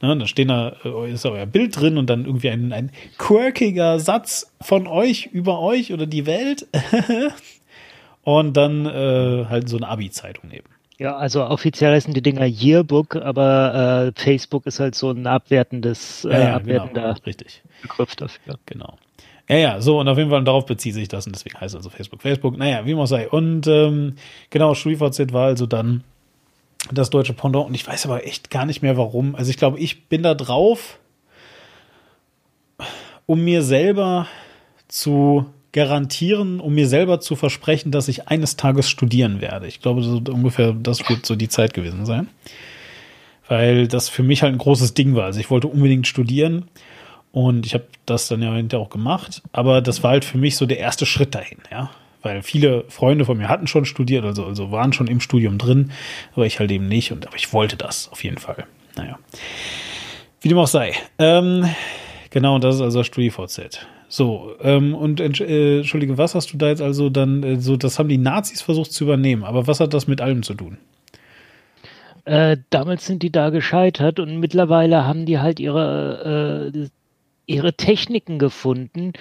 Ne, da stehen da, äh, ist euer Bild drin und dann irgendwie ein, ein quirkiger Satz von euch über euch oder die Welt. und dann äh, halt so eine Abi-Zeitung neben. Ja, also offiziell heißen die Dinger Yearbook, aber äh, Facebook ist halt so ein abwertendes, äh, Ja, ja, abwertender genau, richtig. Begriff dafür. Genau. Ja, ja, so, und auf jeden Fall darauf bezieht sich das und deswegen heißt es also Facebook. Facebook, naja, wie man sei. Und ähm, genau, StudiVZ war also dann das deutsche Pendant und ich weiß aber echt gar nicht mehr warum. Also ich glaube, ich bin da drauf, um mir selber zu garantieren, um mir selber zu versprechen, dass ich eines Tages studieren werde. Ich glaube, so ungefähr das wird so die Zeit gewesen sein. Weil das für mich halt ein großes Ding war. Also ich wollte unbedingt studieren und ich habe das dann ja hinterher auch gemacht. Aber das war halt für mich so der erste Schritt dahin, ja. Weil viele Freunde von mir hatten schon studiert, also, also waren schon im Studium drin, aber ich halt eben nicht. Und aber ich wollte das auf jeden Fall. Naja. Wie dem auch sei. Ähm, genau, das ist also das StudiVZ. So, ähm, und äh, entschuldige, was hast du da jetzt also dann, äh, so, das haben die Nazis versucht zu übernehmen, aber was hat das mit allem zu tun? Äh, damals sind die da gescheitert und mittlerweile haben die halt ihre, äh, ihre Techniken gefunden.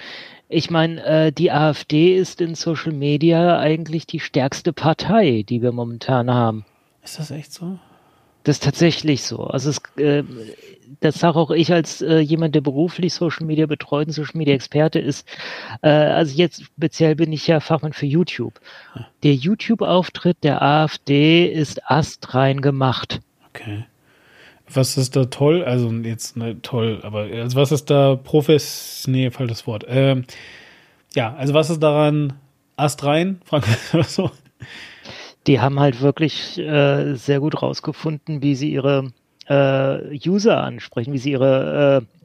Ich meine, äh, die AfD ist in Social Media eigentlich die stärkste Partei, die wir momentan haben. Ist das echt so? Das ist tatsächlich so. Also es, äh, das sage auch ich als äh, jemand, der beruflich Social Media betreut und Social Media Experte ist. Äh, also jetzt speziell bin ich ja Fachmann für YouTube. Der YouTube-Auftritt der AfD ist astrein gemacht. Okay. Was ist da toll? Also jetzt ne, toll, aber also was ist da profes? Nee, falsches Wort. Ähm, ja, also was ist daran astrein, Frank oder so? Die haben halt wirklich äh, sehr gut rausgefunden, wie sie ihre äh, User ansprechen, wie sie ihre äh,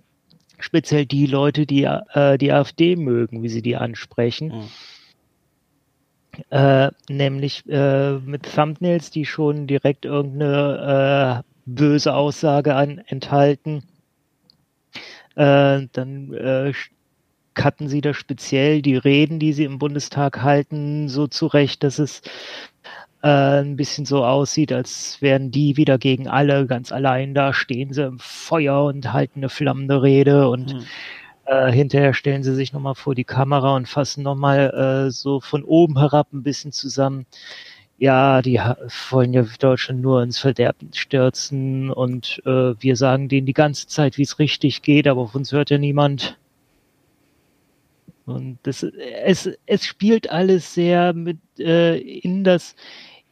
speziell die Leute, die äh, die AfD mögen, wie sie die ansprechen. Mhm. Äh, nämlich äh, mit Thumbnails, die schon direkt irgendeine äh, böse Aussage an, enthalten. Äh, dann äh, cutten sie da speziell die Reden, die sie im Bundestag halten, so zurecht, dass es äh, ein bisschen so aussieht, als wären die wieder gegen alle ganz allein da, stehen sie im Feuer und halten eine flammende Rede und Mhm. äh, hinterher stellen sie sich nochmal vor die Kamera und fassen nochmal äh, so von oben herab ein bisschen zusammen. Ja, die wollen ja Deutschland nur ins Verderben stürzen und äh, wir sagen denen die ganze Zeit, wie es richtig geht, aber auf uns hört ja niemand. Und das, es, es spielt alles sehr mit äh, in das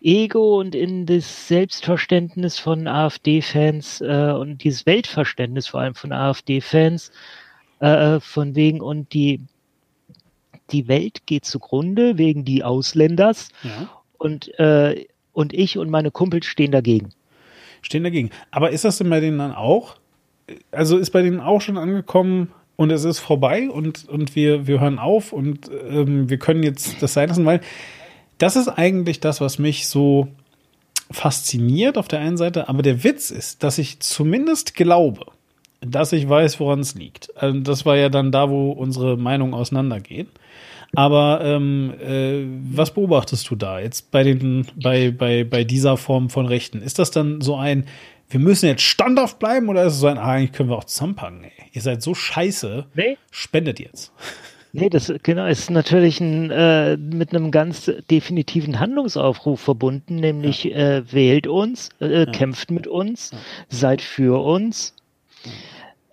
Ego und in das Selbstverständnis von AfD-Fans äh, und dieses Weltverständnis vor allem von AfD-Fans äh, von wegen und die die Welt geht zugrunde wegen die Ausländers Ja. Und äh, und ich und meine Kumpels stehen dagegen. Stehen dagegen. Aber ist das denn bei denen dann auch? Also ist bei denen auch schon angekommen und es ist vorbei und, und wir, wir hören auf und ähm, wir können jetzt das sein lassen, weil das ist eigentlich das, was mich so fasziniert auf der einen Seite, aber der Witz ist, dass ich zumindest glaube, dass ich weiß, woran es liegt. Also das war ja dann da, wo unsere Meinungen auseinandergehen. Aber ähm, äh, was beobachtest du da jetzt bei den, bei, bei, bei dieser Form von Rechten? Ist das dann so ein, wir müssen jetzt standhaft bleiben oder ist es so ein, ah, eigentlich können wir auch zusammenpacken, ey. Ihr seid so scheiße, Nee, spendet jetzt. Nee, das genau ist natürlich ein, äh, mit einem ganz definitiven Handlungsaufruf verbunden, nämlich äh, wählt uns, äh, kämpft mit uns, seid für uns,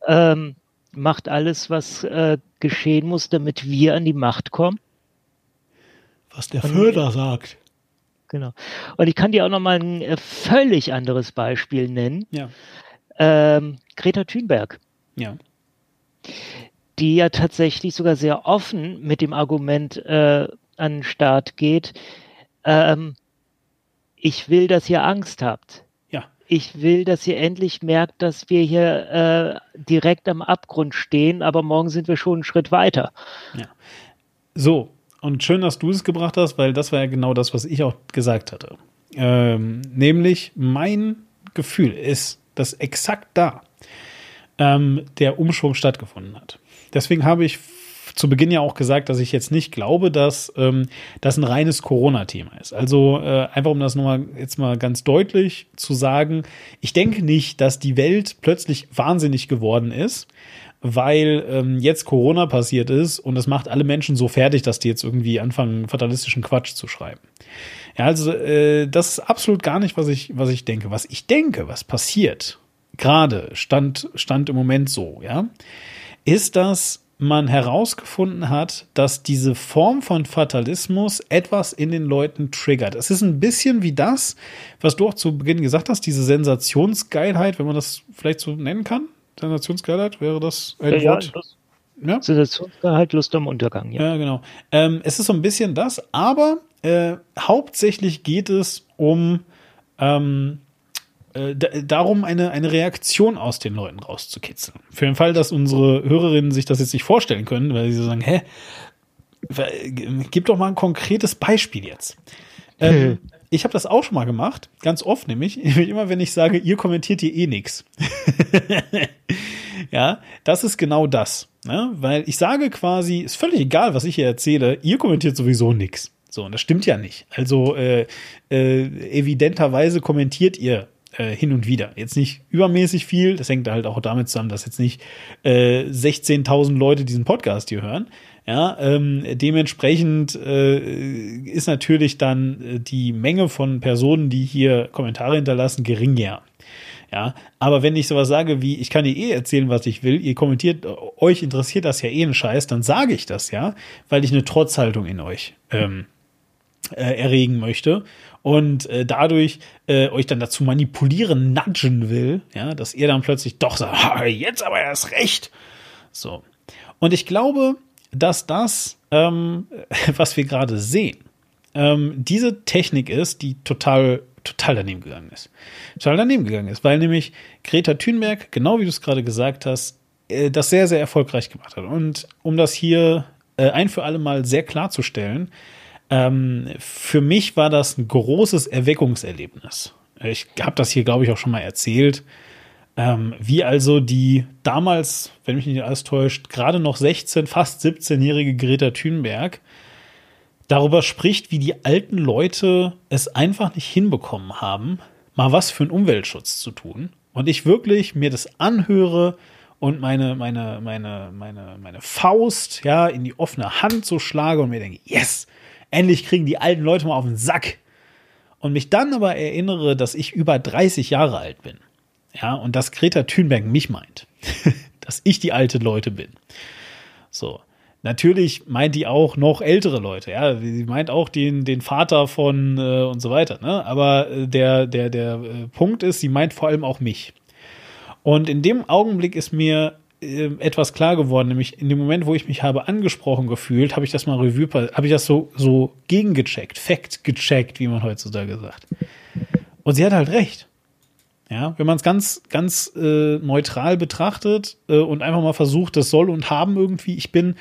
ähm, macht alles, was äh, geschehen muss, damit wir an die Macht kommen. Was der Förder sagt. Genau. Und ich kann dir auch noch mal ein äh, völlig anderes Beispiel nennen. Ja. Ähm, Greta Thunberg. Ja. die ja tatsächlich sogar sehr offen mit dem Argument äh, an den Start geht, ähm, ich will, dass ihr Angst habt. Ja. Ich will, dass ihr endlich merkt, dass wir hier äh, direkt am Abgrund stehen, aber morgen sind wir schon einen Schritt weiter. So, und schön, dass du es gebracht hast, weil das war ja genau das, was ich auch gesagt hatte. Ähm, nämlich mein Gefühl ist, dass exakt da ähm, der Umschwung stattgefunden hat. Deswegen habe ich zu Beginn ja auch gesagt, dass ich jetzt nicht glaube, dass ähm, das ein reines Corona-Thema ist. Also äh, einfach um das nochmal jetzt mal ganz deutlich zu sagen, ich denke nicht, dass die Welt plötzlich wahnsinnig geworden ist, weil ähm, jetzt Corona passiert ist und das macht alle Menschen so fertig, dass die jetzt irgendwie anfangen, fatalistischen Quatsch zu schreiben. Ja, also äh, das ist absolut gar nicht, was ich, was ich denke. Was ich denke, was passiert, gerade stand, stand im Moment so, ja, ist, dass man herausgefunden hat, dass diese Form von Fatalismus etwas in den Leuten triggert. Es ist ein bisschen wie das, was du auch zu Beginn gesagt hast, diese Sensationsgeilheit, wenn man das vielleicht so nennen kann. Sensationsgeilheit wäre das ein Ja, Wort? Ja? Sensationsgehalt, Lust am Untergang, ja. Ja, genau. Ähm, es ist so ein bisschen das, aber äh, hauptsächlich geht es um ähm, äh, darum, eine, eine Reaktion aus den Leuten rauszukitzeln. Für den Fall, dass unsere Hörerinnen sich das jetzt nicht vorstellen können, weil sie so sagen, hä, w- gib doch mal ein konkretes Beispiel jetzt. Ähm, ich habe das auch schon mal gemacht, ganz oft nämlich, nämlich immer wenn ich sage, ihr kommentiert hier eh nix. Ja, das ist genau das. Ne? Weil ich sage quasi, ist völlig egal, was ich hier erzähle, ihr kommentiert sowieso nix. So, und das stimmt ja nicht. Also äh, äh, evidenterweise kommentiert ihr äh, hin und wieder. Jetzt nicht übermäßig viel, das hängt halt auch damit zusammen, dass jetzt nicht äh, 16.000 Leute diesen Podcast hier hören. Ja, ähm, dementsprechend äh, ist natürlich dann äh, die Menge von Personen, die hier Kommentare hinterlassen, geringer. Ja, aber wenn ich sowas sage wie, ich kann dir eh erzählen, was ich will, ihr kommentiert, euch interessiert das ja eh ein Scheiß, dann sage ich das ja, weil ich eine Trotzhaltung in euch ähm, äh, erregen möchte und äh, dadurch äh, euch dann dazu manipulieren, nudgen will, ja, dass ihr dann plötzlich doch sagt, "Ha, jetzt aber erst recht. So. Und ich glaube, dass das, ähm, was wir gerade sehen, ähm, diese Technik ist, die total, total daneben gegangen ist. Total daneben gegangen ist, weil nämlich Greta Thunberg, genau wie du es gerade gesagt hast, äh, das sehr, sehr erfolgreich gemacht hat. Und um das hier äh, ein für alle Mal sehr klarzustellen, ähm, für mich war das ein großes Erweckungserlebnis. Ich habe das hier, glaube ich, auch schon mal erzählt. Ähm, wie also die damals, wenn mich nicht alles täuscht, gerade noch 16, fast 17-jährige Greta Thunberg darüber spricht, wie die alten Leute es einfach nicht hinbekommen haben, mal was für einen Umweltschutz zu tun. Und ich wirklich mir das anhöre und meine, meine, meine, meine, meine Faust, ja, in die offene Hand so schlage und mir denke, yes, endlich kriegen die alten Leute mal auf den Sack. Und mich dann aber erinnere, dass ich über 30 Jahre alt bin. Ja, und dass Greta Thunberg mich meint. dass ich die alte Leute bin. So. Natürlich meint die auch noch ältere Leute, ja. Sie meint auch den, den Vater von äh, und so weiter, ne? Aber äh, der, der, der äh, Punkt ist, sie meint vor allem auch mich. Und in dem Augenblick ist mir äh, etwas klar geworden, nämlich in dem Moment, wo ich mich habe angesprochen gefühlt, habe ich das mal Revue, habe ich das so, so gegengecheckt, Fact gecheckt, wie man heutzutage sagt. Und sie hat halt recht. Ja, wenn man es ganz, ganz äh, neutral betrachtet äh, und einfach mal versucht, das soll und haben irgendwie, ich bin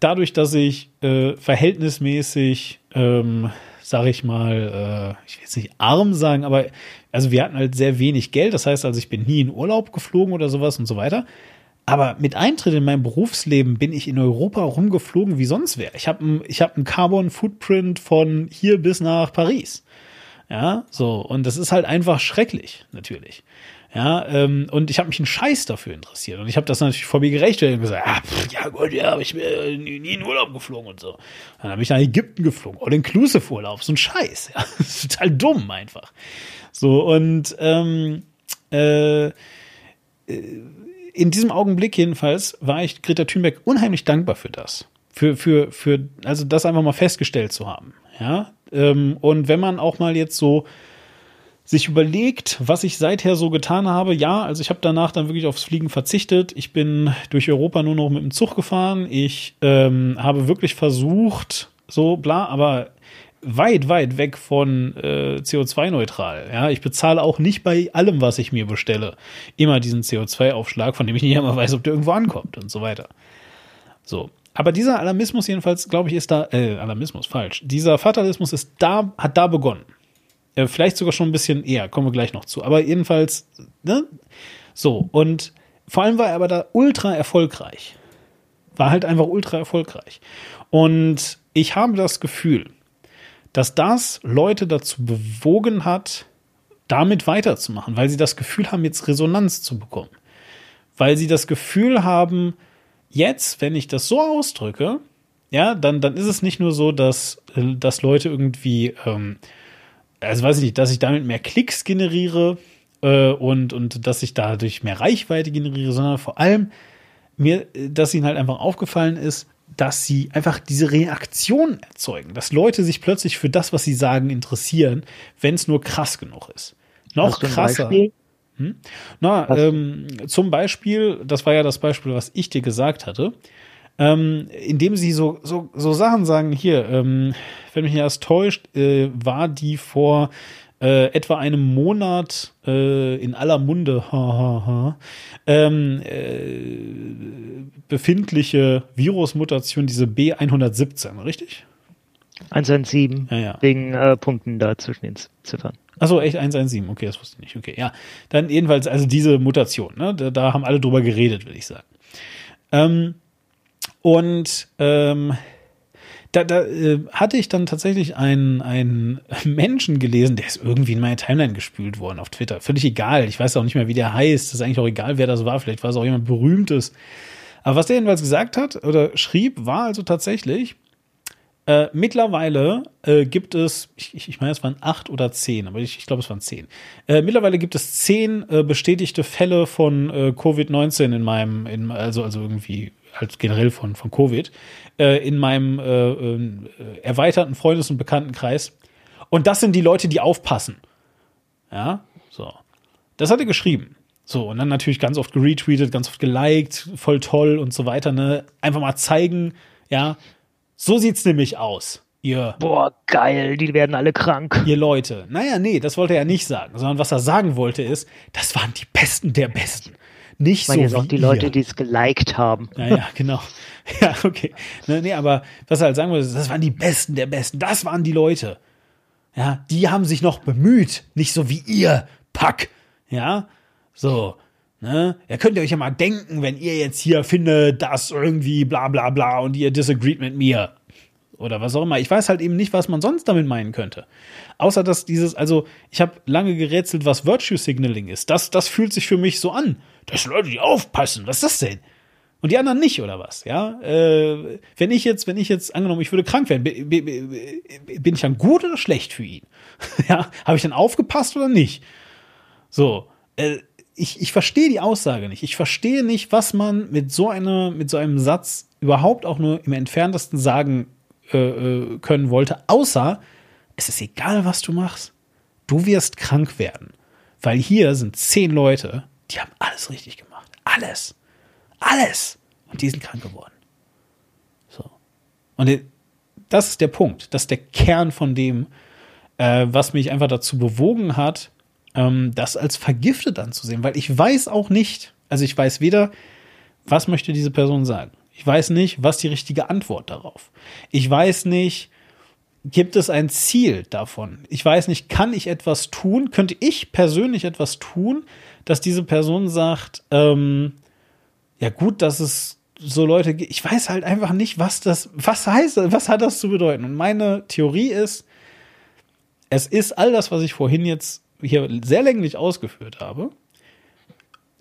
dadurch, dass ich äh, verhältnismäßig, ähm, sag ich mal, äh, ich will jetzt nicht arm sagen, aber also wir hatten halt sehr wenig Geld. Das heißt also, ich bin nie in Urlaub geflogen oder sowas und so weiter. Aber mit Eintritt in mein Berufsleben bin ich in Europa rumgeflogen wie sonst wer. Ich habe ich hab einen Carbon Footprint von hier bis nach Paris. Ja, so. Und das ist halt einfach schrecklich, natürlich. Ja, ähm, und ich habe mich einen Scheiß dafür interessiert. Und ich habe das natürlich vor mir gerechtfertigt und gesagt, ah, pff, ja gut, ja, aber ich bin äh, nie, in Urlaub geflogen und so. Dann habe ich nach Ägypten geflogen, all-inclusive Urlaub, so ein Scheiß. Ja, total dumm einfach. So, und ähm, äh, in diesem Augenblick jedenfalls war ich Greta Thunberg unheimlich dankbar für das. Für, für, für, also das einfach mal festgestellt zu haben. Ja, ähm, und wenn man auch mal jetzt so sich überlegt, was ich seither so getan habe, ja, also ich habe danach dann wirklich aufs Fliegen verzichtet. Ich bin durch Europa nur noch mit dem Zug gefahren. Ich ähm, habe wirklich versucht, so bla, aber weit, weit weg von äh, CO2-neutral. Ja, ich bezahle auch nicht bei allem, was ich mir bestelle, immer diesen CO2-Aufschlag, von dem ich nicht immer weiß, ob der irgendwo ankommt und so weiter. So. Aber dieser Alarmismus jedenfalls, glaube ich, ist da, äh, Alarmismus, falsch. Dieser Fatalismus ist da, hat da begonnen. Äh, vielleicht sogar schon ein bisschen eher, kommen wir gleich noch zu. Aber jedenfalls, ne? So, und vor allem war er aber da ultra erfolgreich. War halt einfach ultra erfolgreich. Und ich habe das Gefühl, dass das Leute dazu bewogen hat, damit weiterzumachen, weil sie das Gefühl haben, jetzt Resonanz zu bekommen. Weil sie das Gefühl haben, jetzt, wenn ich das so ausdrücke, ja, dann, dann ist es nicht nur so, dass, äh, dass Leute irgendwie, ähm, also weiß ich nicht, dass ich damit mehr Klicks generiere äh, und, und dass ich dadurch mehr Reichweite generiere, sondern vor allem mir, dass ihnen halt einfach aufgefallen ist, dass sie einfach diese Reaktion erzeugen, dass Leute sich plötzlich für das, was sie sagen, interessieren, wenn es nur krass genug ist. Noch krasser. Hm? Na, ähm, zum Beispiel, das war ja das Beispiel, was ich dir gesagt hatte, ähm, indem sie so, so, so Sachen sagen, hier, ähm, wenn mich nicht erst täuscht, äh, war die vor äh, etwa einem Monat äh, in aller Munde ha, ha, ha, ähm, äh, befindliche Virusmutation, diese B117, richtig? 117, Ja, ja. wegen äh, Punkten da zwischen den Ziffern. Achso, echt 117, okay, das wusste ich nicht. Okay, ja. Dann jedenfalls, also diese Mutation, ne? Da, da haben alle drüber geredet, würde ich sagen. Ähm, und ähm, da, da äh, hatte ich dann tatsächlich einen, einen Menschen gelesen, der ist irgendwie in meine Timeline gespült worden auf Twitter. Völlig egal. Ich weiß auch nicht mehr, wie der heißt. Das ist eigentlich auch egal, wer das war. Vielleicht war es auch jemand Berühmtes. Aber was der jedenfalls gesagt hat oder schrieb, war also tatsächlich, äh, mittlerweile äh, gibt es, ich, ich meine, es waren acht oder zehn, aber ich, ich glaube, es waren zehn. Äh, mittlerweile gibt es zehn äh, bestätigte Fälle von äh, Covid-19 in meinem, in, also, also irgendwie halt generell von, von Covid, äh, in meinem äh, äh, erweiterten Freundes- und Bekanntenkreis. Und das sind die Leute, die aufpassen. Ja, so. Das hat er geschrieben. So, und dann natürlich ganz oft geretweetet, ganz oft geliked, voll toll und so weiter, ne? Einfach mal zeigen, ja, so sieht's nämlich aus, ihr, Boah, geil, die werden alle krank. ihr Leute. Naja, nee, das wollte er ja nicht sagen, sondern was er sagen wollte ist, das waren die Besten der Besten. Nicht so jetzt auch die Leute, ihr. die es geliked haben. Ja, ja, genau. Ja, okay. Ne, nee, aber was er halt sagen wollte, das waren die Besten der Besten. Das waren die Leute. Ja, die haben sich noch bemüht. Nicht so wie ihr, Pack. Ja, so. Ne? Ja, könnt ihr euch ja mal denken, wenn ihr jetzt hier findet, das irgendwie bla bla bla und ihr disagreed mit mir. Oder was auch immer. Ich weiß halt eben nicht, was man sonst damit meinen könnte. Außer dass dieses, also ich habe lange gerätselt, was Virtue Signaling ist. Das, das fühlt sich für mich so an. Das sind Leute, die aufpassen. Was ist das denn? Und die anderen nicht, oder was? Ja, äh, wenn ich jetzt, wenn ich jetzt angenommen, ich würde krank werden, bi- bi- bi- bin ich dann gut oder schlecht für ihn? ja, habe ich dann aufgepasst oder nicht? So, äh, ich, ich verstehe die Aussage nicht. Ich verstehe nicht, was man mit so einer, mit so einem Satz überhaupt auch nur im entferntesten sagen äh, äh, können wollte, außer es ist egal, was du machst. Du wirst krank werden. Weil hier sind zehn Leute, die haben alles richtig gemacht. Alles. Alles. Und die sind krank geworden. So. Und das ist der Punkt. Das ist der Kern von dem, äh, was mich einfach dazu bewogen hat, ähm, das als vergiftet anzusehen. Weil ich weiß auch nicht, also ich weiß weder, was möchte diese Person sagen. Ich weiß nicht, was die richtige Antwort darauf. Ich weiß nicht, gibt es ein Ziel davon? Ich weiß nicht, kann ich etwas tun? Könnte ich persönlich etwas tun, dass diese Person sagt, ähm, ja gut, dass es so Leute gibt. Ich weiß halt einfach nicht, was das, was heißt, was hat das zu bedeuten? Und meine Theorie ist, es ist all das, was ich vorhin jetzt hier sehr länglich ausgeführt habe.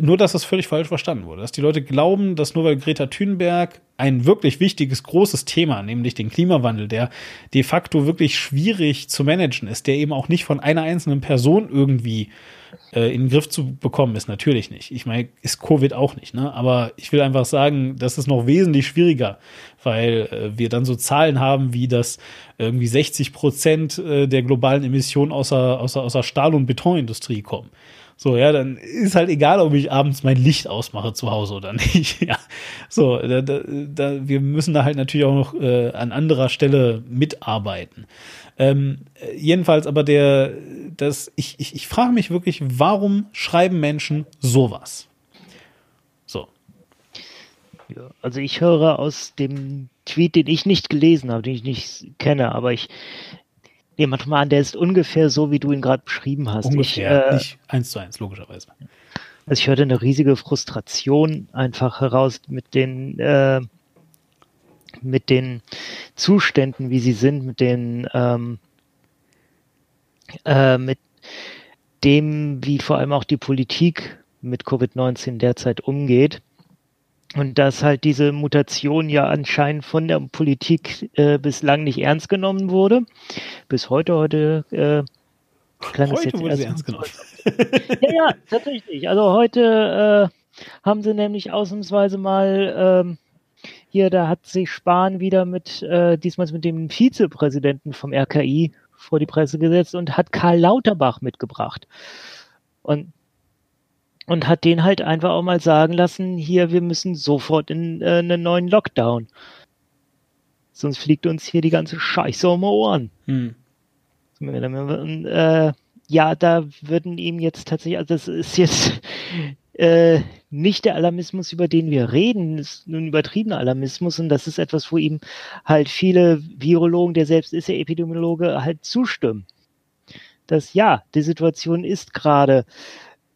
Nur, dass das völlig falsch verstanden wurde. Dass die Leute glauben, dass nur weil Greta Thunberg ein wirklich wichtiges, großes Thema, nämlich den Klimawandel, der de facto wirklich schwierig zu managen ist, der eben auch nicht von einer einzelnen Person irgendwie äh, in den Griff zu bekommen ist, natürlich nicht. Ich meine, ist Covid auch nicht, ne? Aber ich will einfach sagen, das ist noch wesentlich schwieriger, weil äh, wir dann so Zahlen haben, wie dass irgendwie 60 Prozent äh, der globalen Emissionen außer, außer, außer Stahl- und Betonindustrie kommen. So, ja, dann ist halt egal, ob ich abends mein Licht ausmache zu Hause oder nicht. Ja, so, da, da, da, wir müssen da halt natürlich auch noch äh, an anderer Stelle mitarbeiten. Ähm, äh, jedenfalls aber der, das, ich, ich, ich frage mich wirklich, warum schreiben Menschen sowas? So. Ja, also ich höre aus dem Tweet, den ich nicht gelesen habe, den ich nicht kenne, aber ich, Nee, manchmal, der ist ungefähr so, wie du ihn gerade beschrieben hast. Ungefähr, Ich, äh, nicht eins zu eins, logischerweise. Also ich hörte eine riesige Frustration einfach heraus mit den äh, mit den Zuständen, wie sie sind, mit den ähm, äh, mit dem, wie vor allem auch die Politik mit Covid-19 derzeit umgeht. Und dass halt diese Mutation ja anscheinend von der Politik äh, bislang nicht ernst genommen wurde. Bis heute, heute äh, klang es Heute jetzt wurde sie ernst genommen. ja, ja, tatsächlich. Also heute äh, haben sie nämlich ausnahmsweise mal ähm, hier, da hat sich Spahn wieder mit, äh, diesmal mit dem Vizepräsidenten vom RKI vor die Presse gesetzt und hat Karl Lauterbach mitgebracht. Und, und hat den halt einfach auch mal sagen lassen, hier, wir müssen sofort in äh, einen neuen Lockdown. Sonst fliegt uns hier die ganze Scheiße um die Ohren. Hm. Und, äh, ja, da würden ihm jetzt tatsächlich, also das ist jetzt äh, nicht der Alarmismus, über den wir reden, ist ein übertriebener Alarmismus und das ist etwas, wo ihm halt viele Virologen, der selbst ist ja Epidemiologe, halt zustimmen. Dass ja, die Situation ist gerade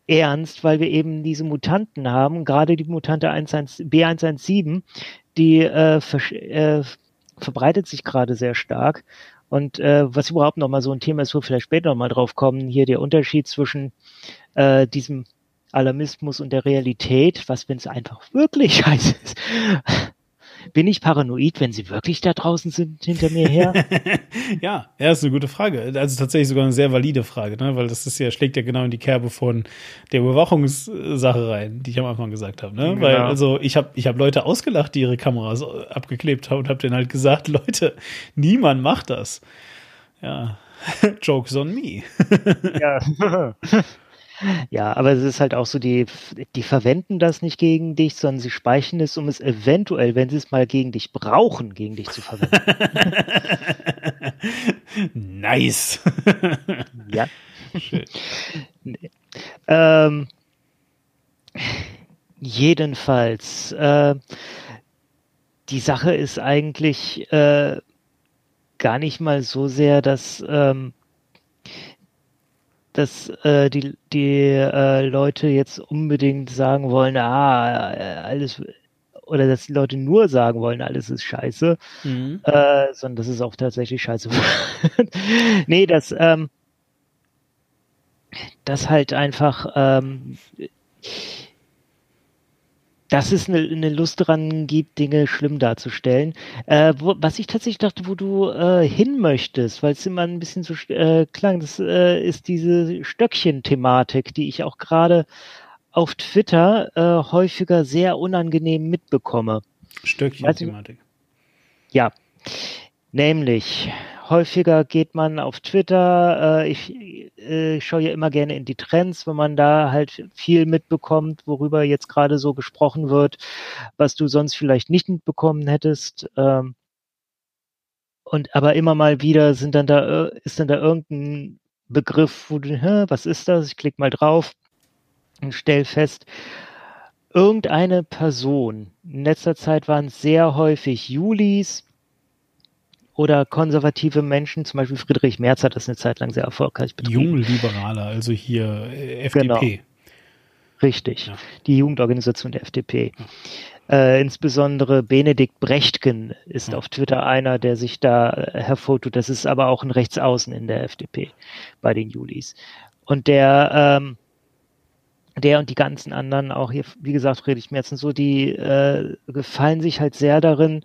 ernst, weil wir eben diese Mutanten haben, gerade die Mutante 11 B117, die äh, versch- äh, verbreitet sich gerade sehr stark. Und äh, was überhaupt nochmal so ein Thema ist, wo wir vielleicht später nochmal drauf kommen, hier der Unterschied zwischen äh, diesem Alarmismus und der Realität, was wenn es einfach wirklich scheiße ist. Bin ich paranoid, wenn sie wirklich da draußen sind hinter mir her? ja, ja, ist eine gute Frage. Also tatsächlich sogar eine sehr valide Frage, ne? weil das ist ja, schlägt ja genau in die Kerbe von der Überwachungssache rein, die ich am Anfang gesagt habe. Ne? Genau. Weil, also ich habe ich hab Leute ausgelacht, die ihre Kameras abgeklebt haben und habe denen halt gesagt, Leute, niemand macht das. Ja, Jokes on me. ja. Ja, aber es ist halt auch so, die, die verwenden das nicht gegen dich, sondern sie speichern es, um es eventuell, wenn sie es mal gegen dich brauchen, gegen dich zu verwenden. nice. ja. Schön. Ähm, jedenfalls, äh, die Sache ist eigentlich äh, gar nicht mal so sehr, dass, ähm, dass äh, die, die äh, Leute jetzt unbedingt sagen wollen, ah, äh, alles, oder dass die Leute nur sagen wollen, alles ist scheiße, Mhm. äh, sondern dass es auch tatsächlich scheiße wird. nee, das, ähm, das halt einfach, ähm, dass es eine, eine Lust daran gibt, Dinge schlimm darzustellen. Äh, wo, was ich tatsächlich dachte, wo du äh, hin möchtest, weil es immer ein bisschen so äh, klang, das äh, ist diese Stöckchen-Thematik, die ich auch gerade auf Twitter äh, häufiger sehr unangenehm mitbekomme. Stöckchen-Thematik. Ja, nämlich häufiger geht man auf Twitter. Äh, ich äh, schaue ja immer gerne in die Trends, wenn man da halt viel mitbekommt, worüber jetzt gerade so gesprochen wird, was du sonst vielleicht nicht mitbekommen hättest. Ähm, und aber immer mal wieder sind dann da äh, ist dann da irgendein Begriff, wo du, Hä, was ist das? Ich klicke mal drauf und stell fest, irgendeine Person. In letzter Zeit waren es sehr häufig Julis oder konservative Menschen, zum Beispiel Friedrich Merz hat das eine Zeit lang sehr erfolgreich betrieben. Jungliberaler, also hier äh, FDP. Richtig, Ja. die Jugendorganisation der FDP. Äh, insbesondere Benedikt Brechtgen ist Ja. auf Twitter einer, der sich da äh, hervortut. Das ist aber auch ein Rechtsaußen in der FDP bei den Julis. Und der, ähm, der und die ganzen anderen, auch hier, wie gesagt, Friedrich Merz und so, die äh, gefallen sich halt sehr darin,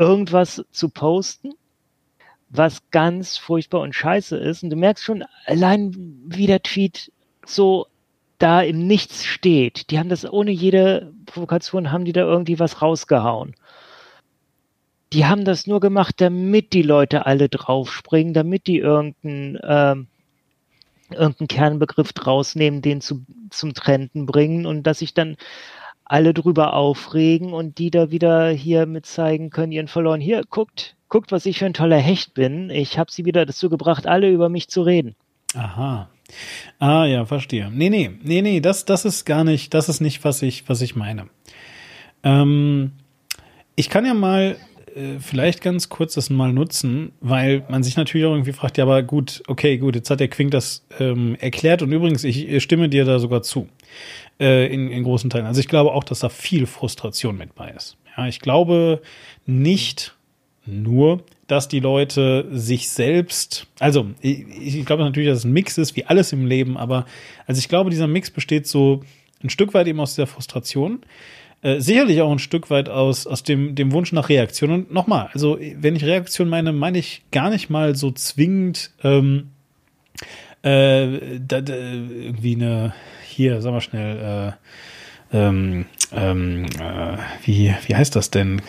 irgendwas zu posten, was ganz furchtbar und scheiße ist. Und du merkst schon, allein wie der Tweet so da im Nichts steht. Die haben das ohne jede Provokation, haben die da irgendwie was rausgehauen. Die haben das nur gemacht, damit die Leute alle draufspringen, damit die irgendeinen ähm, irgendeinen Kernbegriff draus nehmen, den zu, zum Trenden bringen und dass sich dann alle drüber aufregen und die da wieder hier mit zeigen können, ihren verloren. Hier, guckt, guckt, was ich für ein toller Hecht bin. Ich habe sie wieder dazu gebracht, alle über mich zu reden. Aha. Ah, ja, verstehe. Nee, nee, nee, nee, das, das ist gar nicht, das ist nicht, was ich, was ich meine. Ähm, ich kann ja mal äh, vielleicht ganz kurz das mal nutzen, weil man sich natürlich auch irgendwie fragt, ja, aber gut, okay, gut, jetzt hat der Quink das ähm, erklärt und übrigens, ich stimme dir da sogar zu, äh, in, in großen Teilen. Also ich glaube auch, dass da viel Frustration mit bei ist. Ja, ich glaube nicht nur, dass die Leute sich selbst, also ich, ich glaube natürlich, dass es ein Mix ist, wie alles im Leben, aber also ich glaube, dieser Mix besteht so ein Stück weit eben aus dieser Frustration, äh, sicherlich auch ein Stück weit aus, aus dem, dem Wunsch nach Reaktion. Und nochmal, also wenn ich Reaktion meine, meine ich gar nicht mal so zwingend ähm, äh, da, da, irgendwie eine, hier, sag mal schnell, äh, ähm, ähm, äh, wie, wie heißt das denn?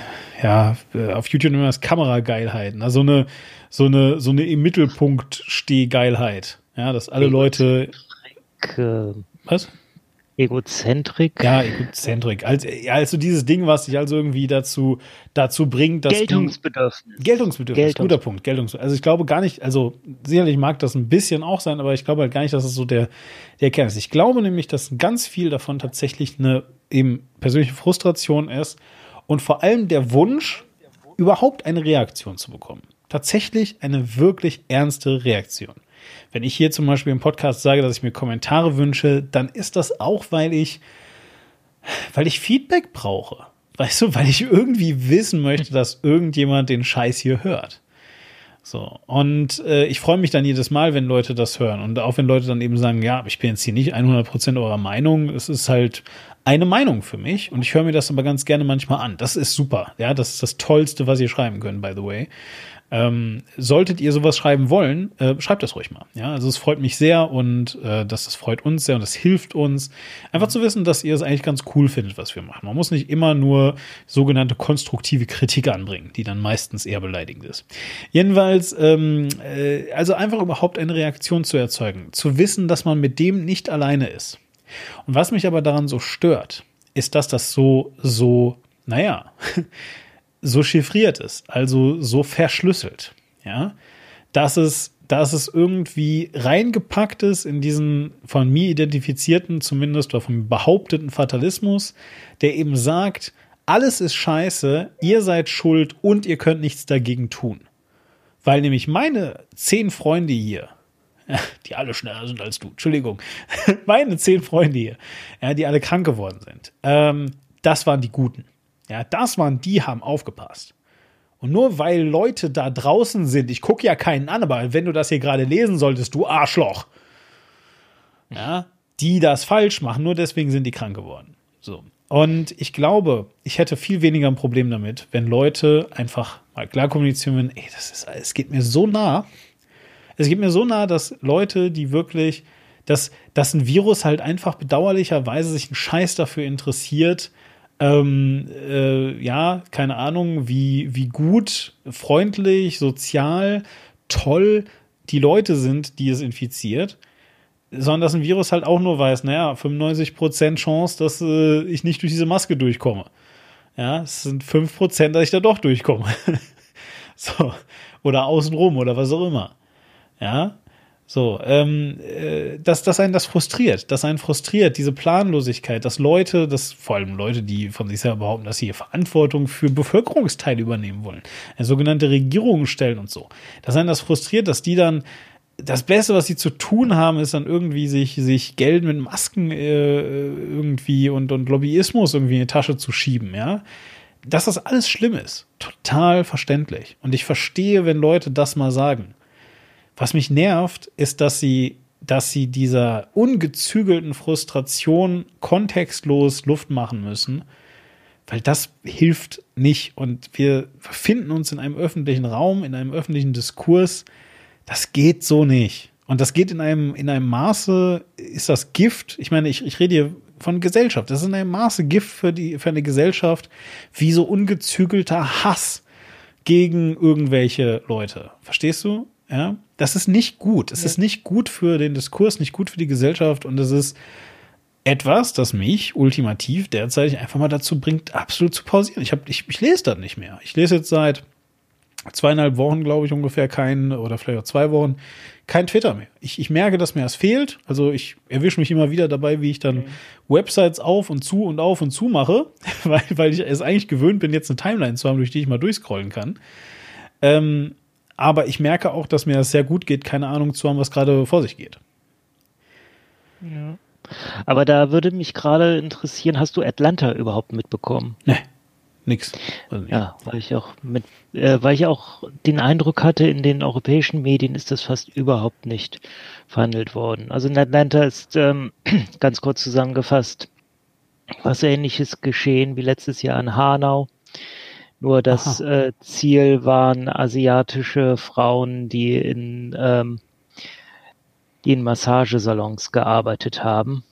Ja, äh, auf YouTube immer das Kamerageilheiten. Also eine, so eine, so eine im Mittelpunkt Stehgeilheit. Ja, dass alle Leute. Was? Egozentrik. Ja, Egozentrik. Also, also dieses Ding, was dich also irgendwie dazu, dazu bringt, dass Geltungsbedürfnis. Du, Geltungsbedürfnis. Geltungs guter Punkt. Geltungsbedürfnis. Also ich glaube gar nicht, also sicherlich mag das ein bisschen auch sein, aber ich glaube halt gar nicht, dass es so der, der Kern ist. Ich glaube nämlich, dass ganz viel davon tatsächlich eine eben persönliche Frustration ist und vor allem der Wunsch, überhaupt eine Reaktion zu bekommen. Tatsächlich eine wirklich ernste Reaktion. Wenn ich hier zum Beispiel im Podcast sage, dass ich mir Kommentare wünsche, dann ist das auch, weil ich, weil ich Feedback brauche. Weißt du, weil ich irgendwie wissen möchte, dass irgendjemand den Scheiß hier hört. So. Und äh, ich freue mich dann jedes Mal, wenn Leute das hören. Und auch wenn Leute dann eben sagen, ja, ich bin jetzt hier nicht 100% eurer Meinung. Es ist halt eine Meinung für mich. Und ich höre mir das aber ganz gerne manchmal an. Das ist super. Ja, das ist das Tollste, was ihr schreiben könnt, by the way. Ähm, solltet ihr sowas schreiben wollen, äh, schreibt das ruhig mal. Ja, also es freut mich sehr und äh, das, das freut uns sehr und das hilft uns, einfach zu wissen, dass ihr es eigentlich ganz cool findet, was wir machen. Man muss nicht immer nur sogenannte konstruktive Kritik anbringen, die dann meistens eher beleidigend ist. Jedenfalls, ähm, äh, also einfach überhaupt eine Reaktion zu erzeugen, zu wissen, dass man mit dem nicht alleine ist. Und was mich aber daran so stört, ist, dass das so, so, naja, so chiffriert ist, also so verschlüsselt, ja, dass es, dass es irgendwie reingepackt ist in diesen von mir identifizierten, zumindest oder vom behaupteten Fatalismus, der eben sagt, alles ist scheiße, ihr seid schuld und ihr könnt nichts dagegen tun. Weil nämlich meine zehn Freunde hier, die alle schneller sind als du, Entschuldigung, meine zehn Freunde hier, ja, die alle krank geworden sind, ähm, das waren die Guten. Ja, das waren die, haben aufgepasst. Und nur weil Leute da draußen sind, ich gucke ja keinen an, aber wenn du das hier gerade lesen solltest, du Arschloch, ja, die das falsch machen, nur deswegen sind die krank geworden. So. Und ich glaube, ich hätte viel weniger ein Problem damit, wenn Leute einfach mal klar kommunizieren ey, das ist, es geht mir so nah. Es geht mir so nah, dass Leute, die wirklich, dass, dass ein Virus halt einfach bedauerlicherweise sich einen Scheiß dafür interessiert, ähm, äh, ja, keine Ahnung, wie, wie gut, freundlich, sozial, toll die Leute sind, die es infiziert, sondern dass ein Virus halt auch nur weiß, naja, 95% Chance, dass äh, ich nicht durch diese Maske durchkomme. Ja, es sind 5%, dass ich da doch durchkomme. so. Oder außenrum oder was auch immer. Ja, so, ähm, äh, dass, dass einen das frustriert, dass einen frustriert, diese Planlosigkeit, dass Leute, dass vor allem Leute, die von sich selber behaupten, dass sie hier Verantwortung für Bevölkerungsteile übernehmen wollen, eine sogenannte Regierung stellen und so, dass einen das frustriert, dass die dann das Beste, was sie zu tun haben, ist dann irgendwie sich, sich Geld mit Masken äh, irgendwie und, und Lobbyismus irgendwie in die Tasche zu schieben, ja. Dass das alles schlimm ist, total verständlich. Und ich verstehe, wenn Leute das mal sagen. Was mich nervt, ist, dass sie, dass sie dieser ungezügelten Frustration kontextlos Luft machen müssen, weil das hilft nicht. Und wir befinden uns in einem öffentlichen Raum, in einem öffentlichen Diskurs. Das geht so nicht. Und das geht in einem, in einem Maße, ist das Gift. Ich meine, ich, ich rede hier von Gesellschaft. Das ist in einem Maße Gift für die, für eine Gesellschaft, wie so ungezügelter Hass gegen irgendwelche Leute. Verstehst du? Ja, das ist nicht gut. Es ja. ist nicht gut für den Diskurs, nicht gut für die Gesellschaft und es ist etwas, das mich ultimativ derzeit einfach mal dazu bringt, absolut zu pausieren. Ich, hab, ich, ich lese das nicht mehr. Ich lese jetzt seit zweieinhalb Wochen, glaube ich, ungefähr kein, oder vielleicht auch zwei Wochen, kein Twitter mehr. Ich, ich merke, dass mir das fehlt. Also ich erwische mich immer wieder dabei, wie ich dann Websites auf und zu und auf und zu mache, weil, weil ich es eigentlich gewöhnt bin, jetzt eine Timeline zu haben, durch die ich mal durchscrollen kann. Ähm, aber ich merke auch, dass mir das sehr gut geht, keine Ahnung zu haben, was gerade vor sich geht. Ja. Aber da würde mich gerade interessieren, hast du Atlanta überhaupt mitbekommen? Nee, nix. Also. Ja, weil ich auch mit, äh, weil ich auch den Eindruck hatte, in den europäischen Medien ist das fast überhaupt nicht verhandelt worden. Also in Atlanta ist ähm, ganz kurz zusammengefasst was ähnliches geschehen wie letztes Jahr in Hanau. Nur das äh, Ziel waren asiatische Frauen, die in, ähm, die in Massagesalons gearbeitet haben.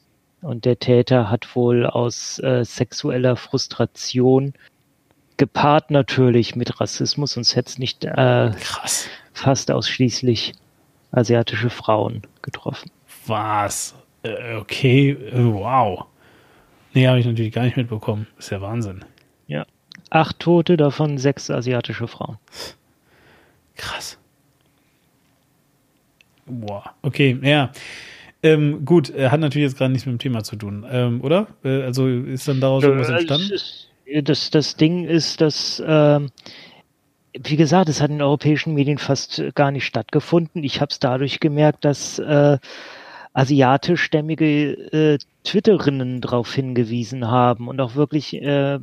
Und der Täter hat wohl aus äh, sexueller Frustration gepaart natürlich mit Rassismus, sonst hätte es nicht äh, fast ausschließlich asiatische Frauen getroffen. Was? Äh, okay, äh, wow. Nee, habe ich natürlich gar nicht mitbekommen. Ist ja Wahnsinn. Ja. Acht Tote, davon sechs asiatische Frauen. Krass. Boah, okay, ja. Ähm, gut, äh, hat natürlich jetzt gerade nichts mit dem Thema zu tun, ähm, oder? Äh, also ist dann daraus irgendwas Äh, entstanden? ist- Das, das Ding ist, dass, ähm, wie gesagt, es hat in europäischen Medien fast gar nicht stattgefunden. Ich habe es dadurch gemerkt, dass äh, asiatischstämmige äh, Twitterinnen darauf hingewiesen haben und auch wirklich äh,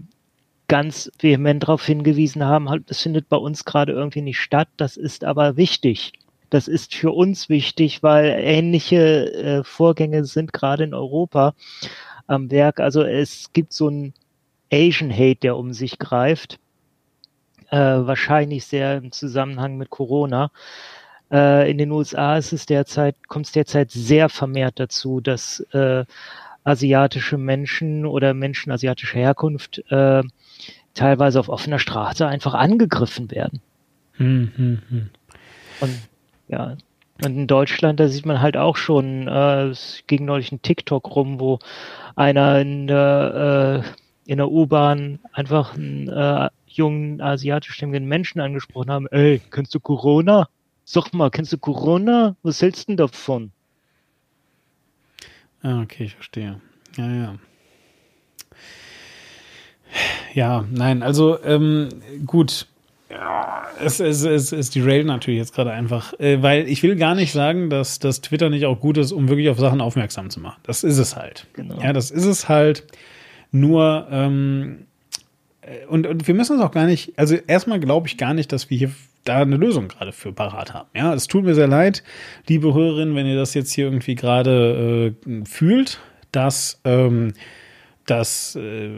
ganz vehement darauf hingewiesen haben, halt, das findet bei uns gerade irgendwie nicht statt, das ist aber wichtig. Das ist für uns wichtig, weil ähnliche äh, Vorgänge sind gerade in Europa am Werk. Also es gibt so ein Asian Hate, der um sich greift. Äh, wahrscheinlich sehr im Zusammenhang mit Corona. Äh, in den USA ist es derzeit, kommt es derzeit sehr vermehrt dazu, dass äh, asiatische Menschen oder Menschen asiatischer Herkunft äh, teilweise auf offener Straße einfach angegriffen werden. Hm, hm, hm. Und ja, und in Deutschland, da sieht man halt auch schon, äh, es ging neulich ein TikTok rum, wo einer in der, äh, in der U-Bahn einfach einen äh, jungen asiatischstämmigen Menschen angesprochen haben, ey, kennst du Corona? Sag mal, kennst du Corona? Was hältst du denn davon? Ah, okay, ich verstehe. Ja, ja. Ja, nein, also ähm, gut. Ja, es, es, es, es derailt natürlich jetzt gerade einfach, äh, weil ich will gar nicht sagen, dass, dass Twitter nicht auch gut ist, um wirklich auf Sachen aufmerksam zu machen. Das ist es halt. Genau. Ja, das ist es halt. Nur, ähm, äh, und, und wir müssen es auch gar nicht, also erstmal glaube ich gar nicht, dass wir hier da eine Lösung gerade für parat haben. Ja, es tut mir sehr leid, liebe Hörerinnen, wenn ihr das jetzt hier irgendwie gerade äh, fühlt, dass, ähm, dass äh,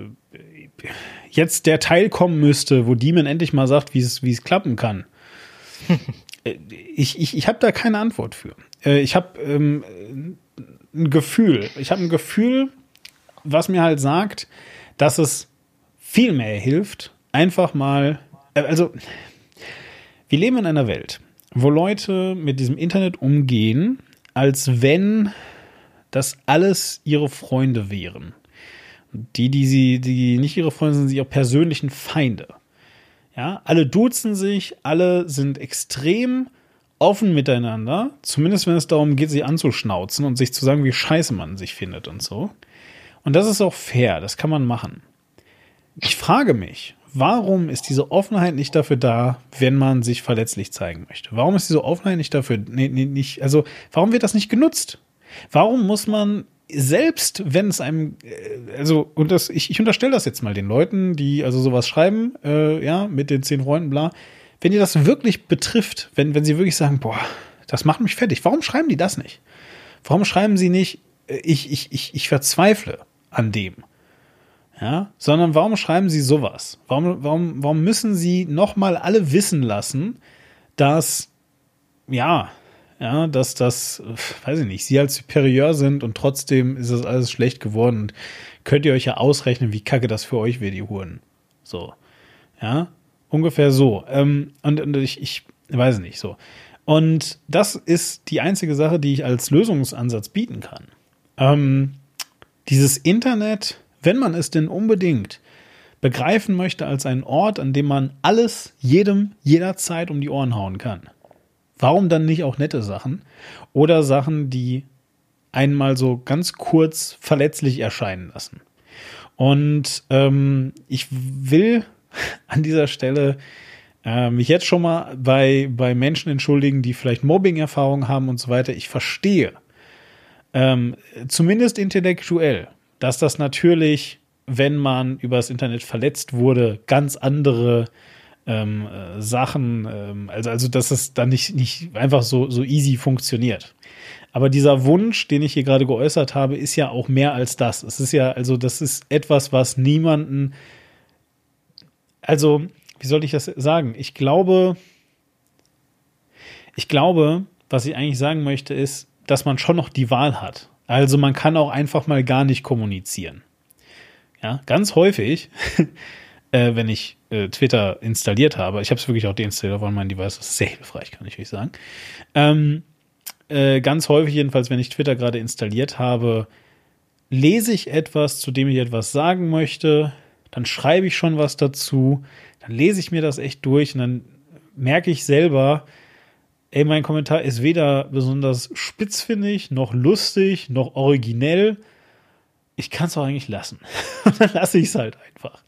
jetzt der Teil kommen müsste, wo Demon endlich mal sagt, wie es wie es klappen kann. Äh, ich ich, ich habe da keine Antwort für. Äh, ich habe ähm, ein Gefühl. Ich habe ein Gefühl, was mir halt sagt, dass es viel mehr hilft, einfach mal, äh, also wir leben in einer Welt, wo Leute mit diesem Internet umgehen, als wenn das alles ihre Freunde wären. Die, die sie, die nicht ihre Freunde sind, sind ihre persönlichen Feinde. Ja, alle duzen sich, alle sind extrem offen miteinander, zumindest wenn es darum geht, sie anzuschnauzen und sich zu sagen, wie scheiße man sich findet und so. Und das ist auch fair, das kann man machen. Ich frage mich, warum ist diese Offenheit nicht dafür da, wenn man sich verletzlich zeigen möchte? Warum ist diese Offenheit nicht dafür, nee, nee, nicht, also warum wird das nicht genutzt? Warum muss man selbst, wenn es einem, äh, also, und das, ich, ich unterstelle das jetzt mal den Leuten, die also sowas schreiben, äh, ja, mit den zehn Freunden, bla, wenn ihr das wirklich betrifft, wenn, wenn sie wirklich sagen, boah, das macht mich fertig, warum schreiben die das nicht? Warum schreiben sie nicht, äh, ich, ich, ich, ich verzweifle an dem? Ja, sondern warum schreiben sie sowas? Warum, warum, warum müssen sie nochmal alle wissen lassen, dass, ja, ja, dass das, weiß ich nicht, sie als superior sind und trotzdem ist das alles schlecht geworden. Und könnt ihr euch ja ausrechnen, wie kacke das für euch wird, die Huren. So. Ja, ungefähr so. Ähm, und, und ich, ich weiß nicht, so. Und das ist die einzige Sache, die ich als Lösungsansatz bieten kann. Ähm, dieses Internet, wenn man es denn unbedingt begreifen möchte als einen Ort, an dem man alles jedem jederzeit um die Ohren hauen kann. Warum dann nicht auch nette Sachen oder Sachen, die einmal so ganz kurz verletzlich erscheinen lassen? Und ähm, ich will an dieser Stelle äh, mich jetzt schon mal bei, bei Menschen entschuldigen, die vielleicht Mobbing-Erfahrungen haben und so weiter. Ich verstehe, ähm, zumindest intellektuell, dass das natürlich, wenn man übers Internet verletzt wurde, ganz andere ähm, äh, Sachen, ähm, also, also dass es dann nicht, nicht einfach so, so easy funktioniert. Aber dieser Wunsch, den ich hier gerade geäußert habe, ist ja auch mehr als das. Es ist ja, also, das ist etwas, was niemanden, also, wie soll ich das sagen? Ich glaube, ich glaube, was ich eigentlich sagen möchte, ist, dass man schon noch die Wahl hat. Also man kann auch einfach mal gar nicht kommunizieren. Ja, ganz häufig, äh, wenn ich äh, Twitter installiert habe, ich habe es wirklich auch deinstalliert weil mein Device, das ist sehr hilfreich, kann ich euch sagen. Ähm, äh, ganz häufig jedenfalls, wenn ich Twitter gerade installiert habe, lese ich etwas, zu dem ich etwas sagen möchte, dann schreibe ich schon was dazu, dann lese ich mir das echt durch und dann merke ich selber, ey, mein Kommentar ist weder besonders spitzfindig, noch lustig, noch originell. Ich kann es auch eigentlich lassen. dann lasse ich es halt einfach.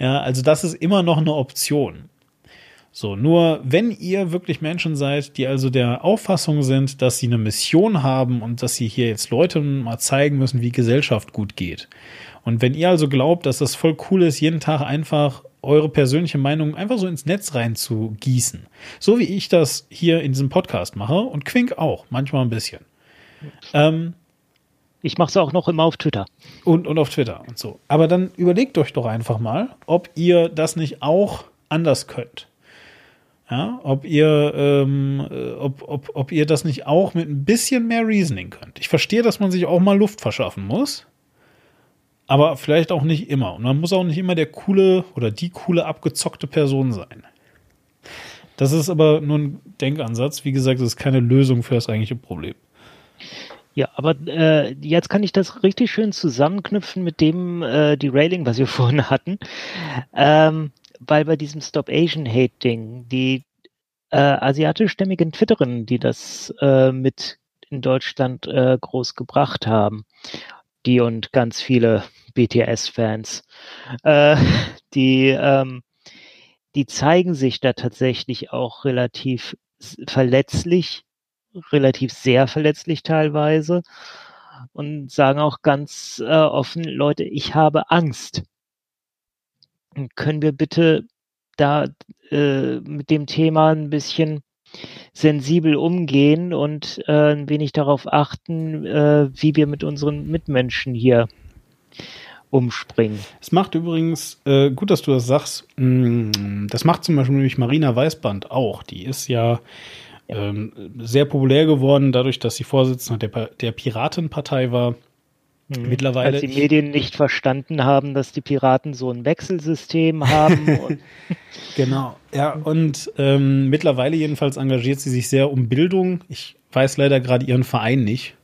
Ja, also das ist immer noch eine Option. So, nur wenn ihr wirklich Menschen seid, die also der Auffassung sind, dass sie eine Mission haben und dass sie hier jetzt Leuten mal zeigen müssen, wie Gesellschaft gut geht. Und wenn ihr also glaubt, dass das voll cool ist, jeden Tag einfach eure persönliche Meinung einfach so ins Netz rein zu gießen. So wie ich das hier in diesem Podcast mache und Quink auch, manchmal ein bisschen. Ähm, ich mache es auch noch immer auf Twitter. Und, und auf Twitter und so. Aber dann überlegt euch doch einfach mal, ob ihr das nicht auch anders könnt. Ja, ob ihr, ähm, äh, ob, ob, ob ihr das nicht auch mit ein bisschen mehr Reasoning könnt. Ich verstehe, dass man sich auch mal Luft verschaffen muss aber vielleicht auch nicht immer. Und man muss auch nicht immer der coole oder die coole abgezockte Person sein. Das ist aber nur ein Denkansatz. Wie gesagt, das ist keine Lösung für das eigentliche Problem. Ja, aber äh, jetzt kann ich das richtig schön zusammenknüpfen mit dem äh, Derailing, was wir vorhin hatten. Ähm, weil bei diesem Stop Asian Hate Ding die äh, asiatischstämmigen Twitterinnen, die das äh, mit in Deutschland äh, groß gebracht haben, die und ganz viele BTS-Fans, äh, die, ähm, die zeigen sich da tatsächlich auch relativ verletzlich, relativ sehr verletzlich teilweise und sagen auch ganz äh, offen, Leute, ich habe Angst. Können wir bitte da äh, mit dem Thema ein bisschen sensibel umgehen und äh, ein wenig darauf achten, äh, wie wir mit unseren Mitmenschen hier umspringen. Es macht übrigens, äh, gut, dass du das sagst, mm, das macht zum Beispiel nämlich Marina Weißband auch. Die ist ja. Ähm, sehr populär geworden, dadurch, dass sie Vorsitzende der, der Piratenpartei war. Mhm. Mittlerweile. Als die Medien nicht verstanden haben, dass die Piraten so ein Wechselsystem haben. genau, ja, und ähm, mittlerweile jedenfalls engagiert sie sich sehr um Bildung. Ich weiß leider gerade ihren Verein nicht,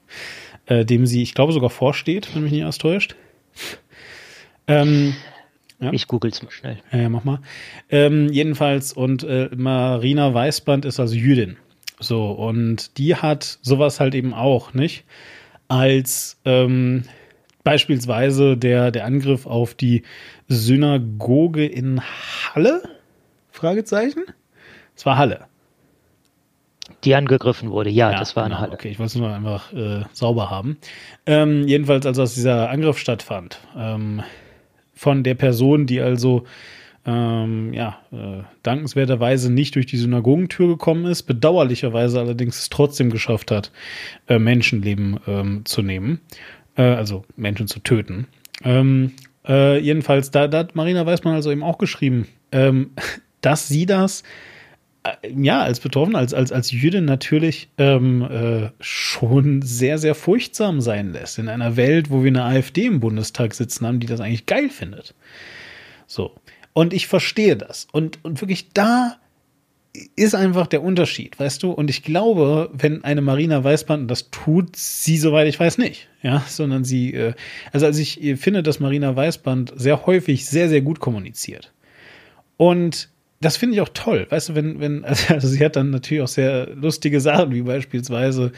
äh, dem sie, ich glaube, sogar vorsteht, wenn mich nicht alles täuscht. Ähm, ja. Ich google's mal schnell. Ja, ja mach mal. Ähm, jedenfalls, und äh, Marina Weißband ist also Jüdin. So, und die hat sowas halt eben auch, nicht? Als ähm, beispielsweise der, der Angriff auf die Synagoge in Halle? Fragezeichen? Es war Halle. Die angegriffen wurde, ja, ja das war genau, eine Halle. Okay, ich wollte es nur einfach äh, sauber haben. Ähm, jedenfalls, also als dieser Angriff stattfand, ähm, von der Person, die also ähm, ja, äh, dankenswerterweise nicht durch die Synagogentür gekommen ist, bedauerlicherweise allerdings es trotzdem geschafft hat, äh, Menschenleben ähm, zu nehmen, äh, also Menschen zu töten. Ähm, äh, jedenfalls, da, da hat Marina Weißmann also eben auch geschrieben, ähm, dass sie das äh, ja, als Betroffene, als, als, als Jüdin natürlich ähm, äh, schon sehr, sehr furchtsam sein lässt. In einer Welt, wo wir eine AfD im Bundestag sitzen haben, die das eigentlich geil findet. So. Und ich verstehe das. Und, und wirklich da ist einfach der Unterschied, weißt du? Und ich glaube, wenn eine Marina Weißband, das tut sie, soweit ich weiß, nicht, ja, sondern sie, äh, also, also ich finde, dass Marina Weißband sehr häufig sehr, sehr gut kommuniziert. Und das finde ich auch toll, weißt du, wenn, wenn, also, sie hat dann natürlich auch sehr lustige Sachen, wie beispielsweise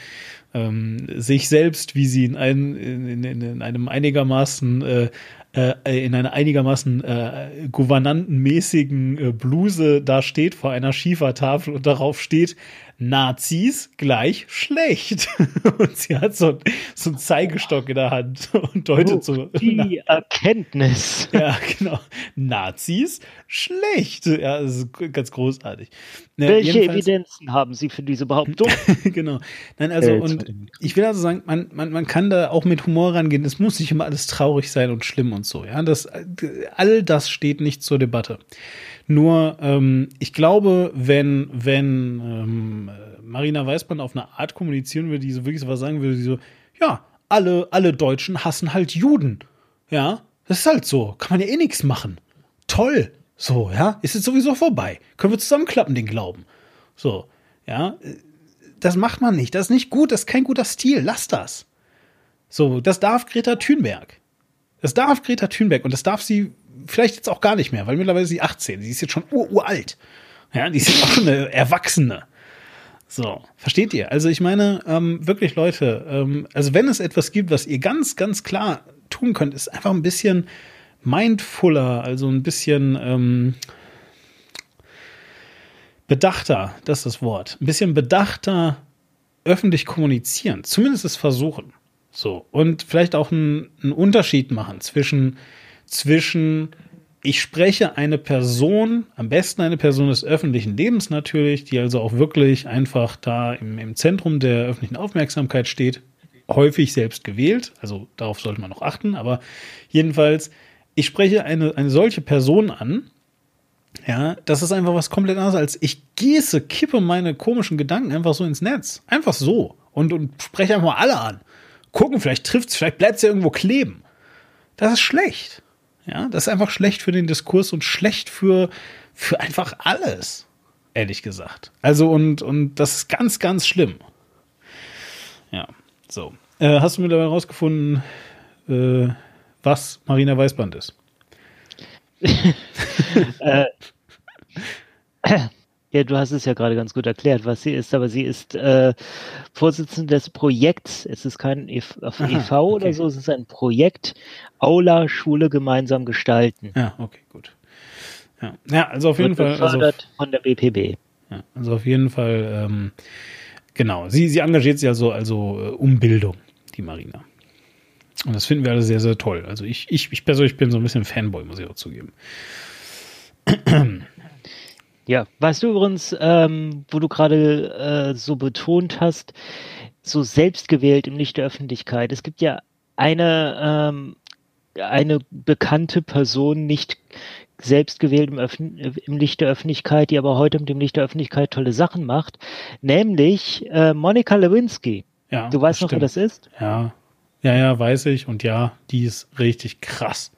ähm, sich selbst, wie sie in, ein, in, in, in einem einigermaßen äh, äh, in einer einigermaßen äh, gouvernantenmäßigen äh, Bluse da steht vor einer Schiefertafel und darauf steht Nazis gleich schlecht. und sie hat so, so einen Zeigestock in der Hand und deutet Oh, so. die Erkenntnis. Ja, genau. Nazis schlecht. Ja, das ist ganz großartig. Ja, Welche Evidenzen haben Sie für diese Behauptung? genau. Nein, also, Äh, und ich will also sagen, man, man, man kann da auch mit Humor rangehen. Es muss nicht immer alles traurig sein und schlimm und so. Ja, das, all das steht nicht zur Debatte. Nur, ähm, ich glaube, wenn, wenn ähm, Marina Weißband auf eine Art kommunizieren würde, die so wirklich so was sagen würde, die so, ja, alle, alle Deutschen hassen halt Juden. Ja, das ist halt so. Kann man ja eh nichts machen. Toll. So, ja, ist jetzt sowieso vorbei. Können wir zusammenklappen, den Glauben. So, ja, das macht man nicht. Das ist nicht gut. Das ist kein guter Stil. Lass das. So, das darf Greta Thunberg. Das darf Greta Thunberg und das darf sie vielleicht jetzt auch gar nicht mehr, weil mittlerweile ist sie 18. Sie ist jetzt schon ur uralt. Ja, die ist auch eine Erwachsene. So, versteht ihr? Also ich meine, ähm, wirklich Leute, ähm, also wenn es etwas gibt, was ihr ganz, ganz klar tun könnt, ist einfach ein bisschen mindfuller, also ein bisschen ähm, bedachter, das ist das Wort, ein bisschen bedachter öffentlich kommunizieren, zumindest es versuchen. So, und vielleicht auch einen Unterschied machen zwischen, zwischen, ich spreche eine Person, am besten eine Person des öffentlichen Lebens natürlich, die also auch wirklich einfach da im, im Zentrum der öffentlichen Aufmerksamkeit steht, häufig selbst gewählt, also darauf sollte man noch achten, aber jedenfalls, ich spreche eine, eine solche Person an, ja, das ist einfach was komplett anderes als ich gieße, kippe meine komischen Gedanken einfach so ins Netz. Einfach so. Und, und spreche einfach mal alle an. Gucken, vielleicht trifft's, vielleicht bleibt's ja irgendwo kleben. Das ist schlecht. Ja, das ist einfach schlecht für den Diskurs und schlecht für, für einfach alles. Ehrlich gesagt. Also, und, und das ist ganz, ganz schlimm. Ja, so. Äh, hast du mittlerweile rausgefunden, äh, was Marina Weißband ist? Ja, du hast es ja gerade ganz gut erklärt, was sie ist, aber sie ist äh, Vorsitzende des Projekts. Es ist kein e auf Aha, e.V. oder okay. so, es ist ein Projekt Aula Schule gemeinsam gestalten. Ja, okay, gut. Ja, ja also auf jeden Wird Fall. Also, gefördert von der BPB. ja, also auf jeden Fall, ähm, genau. Sie, sie engagiert sich also, also äh, um Bildung, die Marina. Und das finden wir alle sehr, sehr toll. Also ich, ich, ich persönlich bin so ein bisschen Fanboy, muss ich auch zugeben. Ja, weißt du übrigens, ähm, wo du gerade äh, so betont hast, so selbstgewählt im Licht der Öffentlichkeit. Es gibt ja eine, ähm, eine bekannte Person, nicht selbstgewählt im, Öffn im Licht der Öffentlichkeit, die aber heute mit dem Licht der Öffentlichkeit tolle Sachen macht, nämlich äh, Monika Lewinsky. Ja, Du weißt noch, wer stimmt. das ist? Ja, ja, ja, weiß ich. Und ja, die ist richtig krass.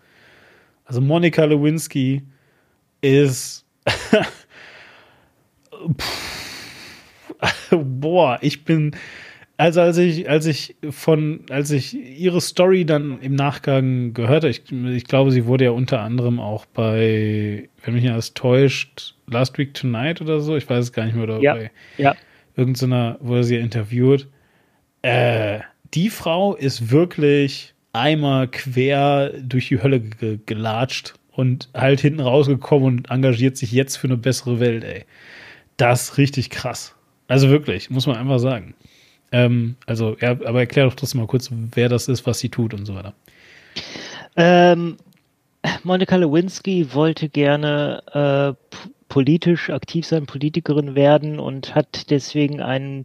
Also Monika Lewinsky ist. Pff. Boah, ich bin. Also als ich, als ich von, als ich ihre Story dann im Nachgang gehört habe, ich, ich glaube, sie wurde ja unter anderem auch bei, wenn mich nicht alles täuscht, Last Week Tonight oder so, ich weiß es gar nicht mehr, oder Ja. bei Ja. irgendeiner, wurde sie interviewt. Äh, die Frau ist wirklich einmal quer durch die Hölle ge gelatscht und halt hinten rausgekommen und engagiert sich jetzt für eine bessere Welt, ey. Das ist richtig krass. Also wirklich, muss man einfach sagen. Ähm, also, ja, aber erklär doch trotzdem mal kurz, wer das ist, was sie tut und so weiter. Ähm, Monika Lewinsky wollte gerne äh, politisch aktiv sein, Politikerin werden und hat deswegen ein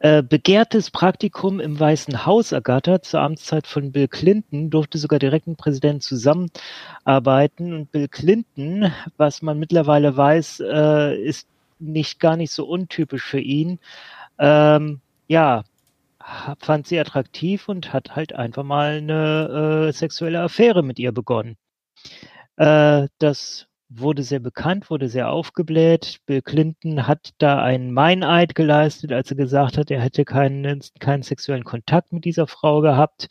äh, begehrtes Praktikum im Weißen Haus ergattert. Zur Amtszeit von Bill Clinton durfte sogar direkt mit Präsidenten zusammenarbeiten. Und Bill Clinton, was man mittlerweile weiß, äh, ist nicht gar nicht so untypisch für ihn. Ähm, ja, fand sie attraktiv und hat halt einfach mal eine äh, sexuelle Affäre mit ihr begonnen. Äh, das wurde sehr bekannt, wurde sehr aufgebläht. Bill Clinton hat da einen Meineid geleistet, als er gesagt hat, er hätte keinen, keinen sexuellen Kontakt mit dieser Frau gehabt.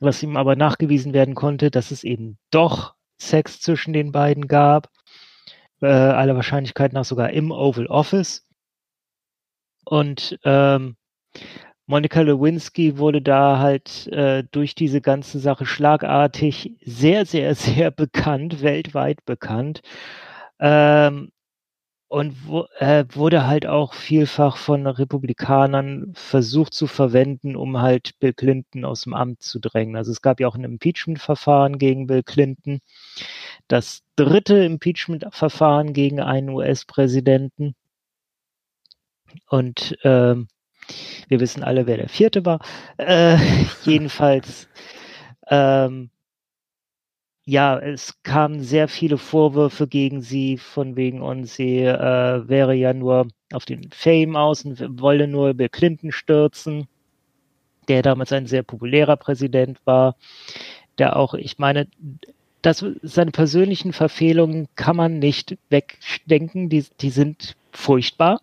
Was ihm aber nachgewiesen werden konnte, dass es eben doch Sex zwischen den beiden gab. Äh, aller Wahrscheinlichkeit nach sogar im Oval Office. Und ähm, Monica Lewinsky wurde da halt äh, durch diese ganze Sache schlagartig sehr, sehr, sehr bekannt, weltweit bekannt. Ähm, und wo, äh, wurde halt auch vielfach von Republikanern versucht zu verwenden, um halt Bill Clinton aus dem Amt zu drängen. Also es gab ja auch ein Impeachment-Verfahren gegen Bill Clinton, das dritte Impeachment-Verfahren gegen einen US-Präsidenten. Und ähm, wir wissen alle, wer der vierte war. Äh, jedenfalls, ähm, ja, es kamen sehr viele Vorwürfe gegen sie, von wegen, und sie äh, wäre ja nur auf den Fame aus und wolle nur Bill Clinton stürzen, der damals ein sehr populärer Präsident war, der auch, ich meine, das, seine persönlichen Verfehlungen kann man nicht wegdenken, die, die sind furchtbar.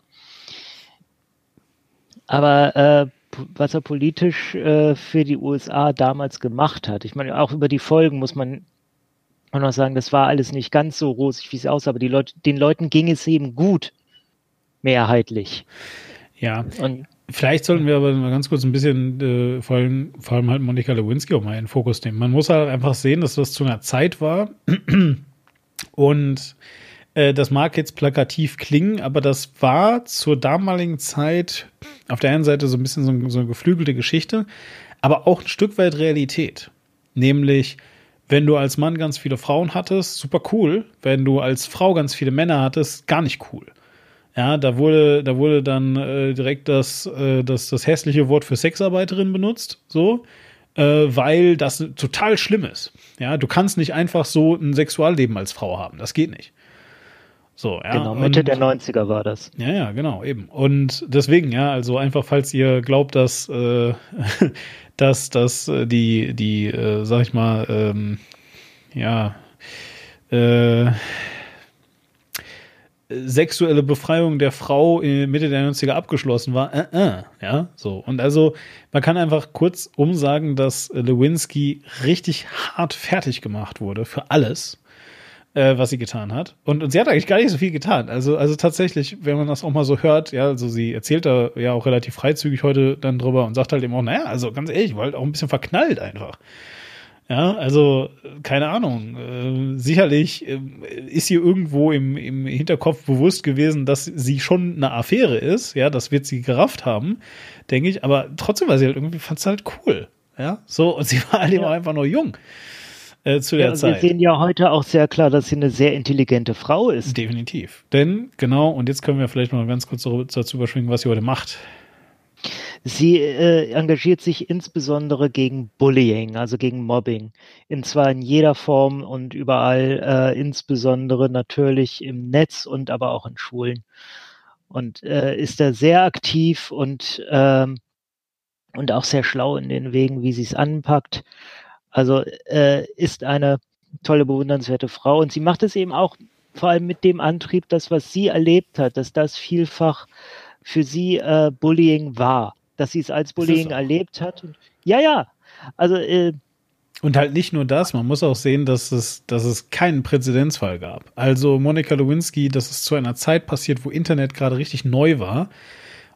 Aber äh, was er politisch äh, für die USA damals gemacht hat, ich meine, auch über die Folgen muss man auch noch sagen, das war alles nicht ganz so rosig, wie es aussah, aber Leute, den Leuten ging es eben gut, mehrheitlich. Ja. Und Vielleicht sollten wir aber mal ganz kurz ein bisschen äh, vor, allem, vor allem halt Monika Lewinsky auch mal in den Fokus nehmen. Man muss halt einfach sehen, dass das zu einer Zeit war und äh, das mag jetzt plakativ klingen, aber das war zur damaligen Zeit auf der einen Seite so ein bisschen so, so eine geflügelte Geschichte, aber auch ein Stück weit Realität. Nämlich, wenn du als Mann ganz viele Frauen hattest, super cool. Wenn du als Frau ganz viele Männer hattest, gar nicht cool. Ja, da wurde, da wurde dann äh, direkt das, äh, das, das hässliche Wort für Sexarbeiterin benutzt, so, äh, weil das total schlimm ist. Ja, du kannst nicht einfach so ein Sexualleben als Frau haben. Das geht nicht. So, ja. Genau, Mitte und, der 90er war das. Ja, ja, genau, eben. Und deswegen, ja, also einfach, falls ihr glaubt, dass, äh, dass, dass äh, die, die, äh, sag ich mal, ähm, ja, äh, sexuelle Befreiung der Frau Mitte der 90er abgeschlossen war. Äh, äh, ja, so. Und also, man kann einfach kurz umsagen, dass Lewinsky richtig hart fertig gemacht wurde für alles äh, was sie getan hat. Und, und sie hat eigentlich gar nicht so viel getan. Also, also tatsächlich, wenn man das auch mal so hört, ja, also sie erzählt da ja auch relativ freizügig heute dann drüber und sagt halt eben auch, naja, also ganz ehrlich, ich war halt auch ein bisschen verknallt einfach. Ja, also keine Ahnung. Äh, sicherlich äh, ist ihr irgendwo im, im Hinterkopf bewusst gewesen, dass sie schon eine Affäre ist. Ja, das wird sie gerafft haben, denke ich. Aber trotzdem war sie halt irgendwie, fand es halt cool. Ja, so und sie war halt ja. eben einfach nur jung äh, zu der ja, Zeit. Wir sehen ja heute auch sehr klar, dass sie eine sehr intelligente Frau ist. Definitiv. Denn, genau, und jetzt können wir vielleicht noch ganz kurz dazu überschwingen, was sie heute macht. Sie äh, engagiert sich insbesondere gegen Bullying, also gegen Mobbing. In zwar in jeder Form und überall, äh, insbesondere natürlich im Netz und aber auch in Schulen. Und äh, ist da sehr aktiv und, ähm, und auch sehr schlau in den Wegen, wie sie es anpackt. Also äh, ist eine tolle, bewundernswerte Frau und sie macht es eben auch vor allem mit dem Antrieb, das, was sie erlebt hat, dass das vielfach für sie äh, Bullying war, dass sie es als Bullying erlebt hat. Und, ja, ja, also äh, und halt nicht nur das, man muss auch sehen, dass es, dass es keinen Präzedenzfall gab. Also Monika Lewinsky, das ist zu einer Zeit passiert, wo Internet gerade richtig neu war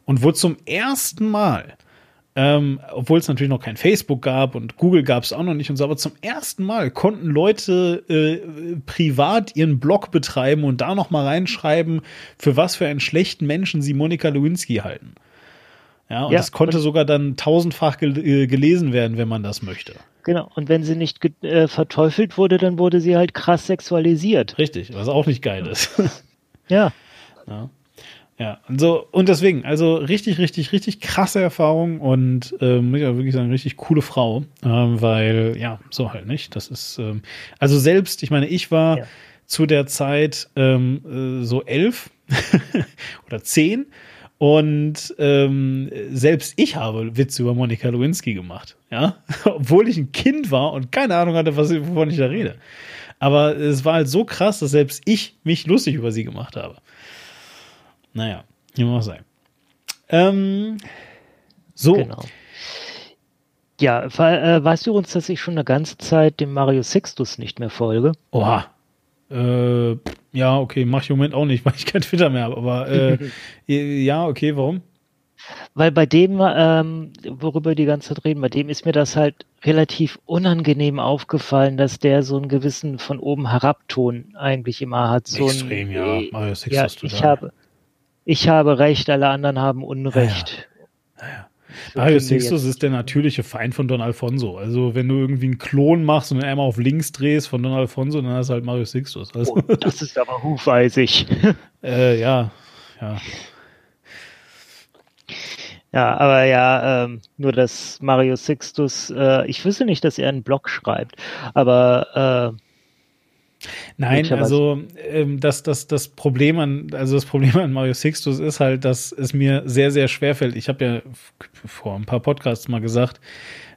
und wo zum ersten Mal ähm, obwohl es natürlich noch kein Facebook gab und Google gab es auch noch nicht und so, aber zum ersten Mal konnten Leute äh, privat ihren Blog betreiben und da noch mal reinschreiben, für was für einen schlechten Menschen sie Monika Lewinsky halten. Ja, und ja, das konnte und sogar dann tausendfach gel äh, gelesen werden, wenn man das möchte. Genau, und wenn sie nicht äh, verteufelt wurde, dann wurde sie halt krass sexualisiert. Richtig, was auch nicht geil ist. ja. ja. Ja, und so, und deswegen, also richtig, richtig, richtig krasse Erfahrung und äh, muss ich auch wirklich sagen, richtig coole Frau, ähm, weil, ja, so halt nicht. Das ist, ähm, also selbst, ich meine, ich war ja. zu der Zeit ähm, äh, so elf oder zehn und ähm, selbst ich habe Witze über Monika Lewinsky gemacht, ja, obwohl ich ein Kind war und keine Ahnung hatte, was, wovon ich da rede. Aber es war halt so krass, dass selbst ich mich lustig über sie gemacht habe. Naja, wie muss sein. Ähm, so. Genau. Ja, äh, weißt du uns, dass ich schon eine ganze Zeit dem Mario Sixtus nicht mehr folge? Oha. Äh, ja, okay, mach ich im Moment auch nicht, weil ich kein Twitter mehr habe. Aber äh, ja, okay, warum? Weil bei dem, ähm, worüber wir die ganze Zeit reden, bei dem ist mir das halt relativ unangenehm aufgefallen, dass der so einen gewissen von oben herab Ton eigentlich immer hat. So Extrem, ein, ja. äh, Mario Sixtus ja, ich habe, ich habe Recht, alle anderen haben Unrecht. So Mario können wir Sixtus jetzt- ist der natürliche Feind von Don Alfonso. Also, wenn du irgendwie einen Klon machst und einmal auf links drehst von Don Alfonso, dann hast du halt Mario Sixtus. Also, Oh, das ist aber hufeisig. äh, ja, ja. Ja, aber ja, ähm, nur dass Mario Sixtus, äh, ich wüsste nicht, dass er einen Blog schreibt, aber äh, Nein, also ähm, das, das, das Problem an, also das Problem an Mario Sixtus ist halt, dass es mir sehr, sehr schwer fällt. Ich habe ja vor ein paar Podcasts mal gesagt,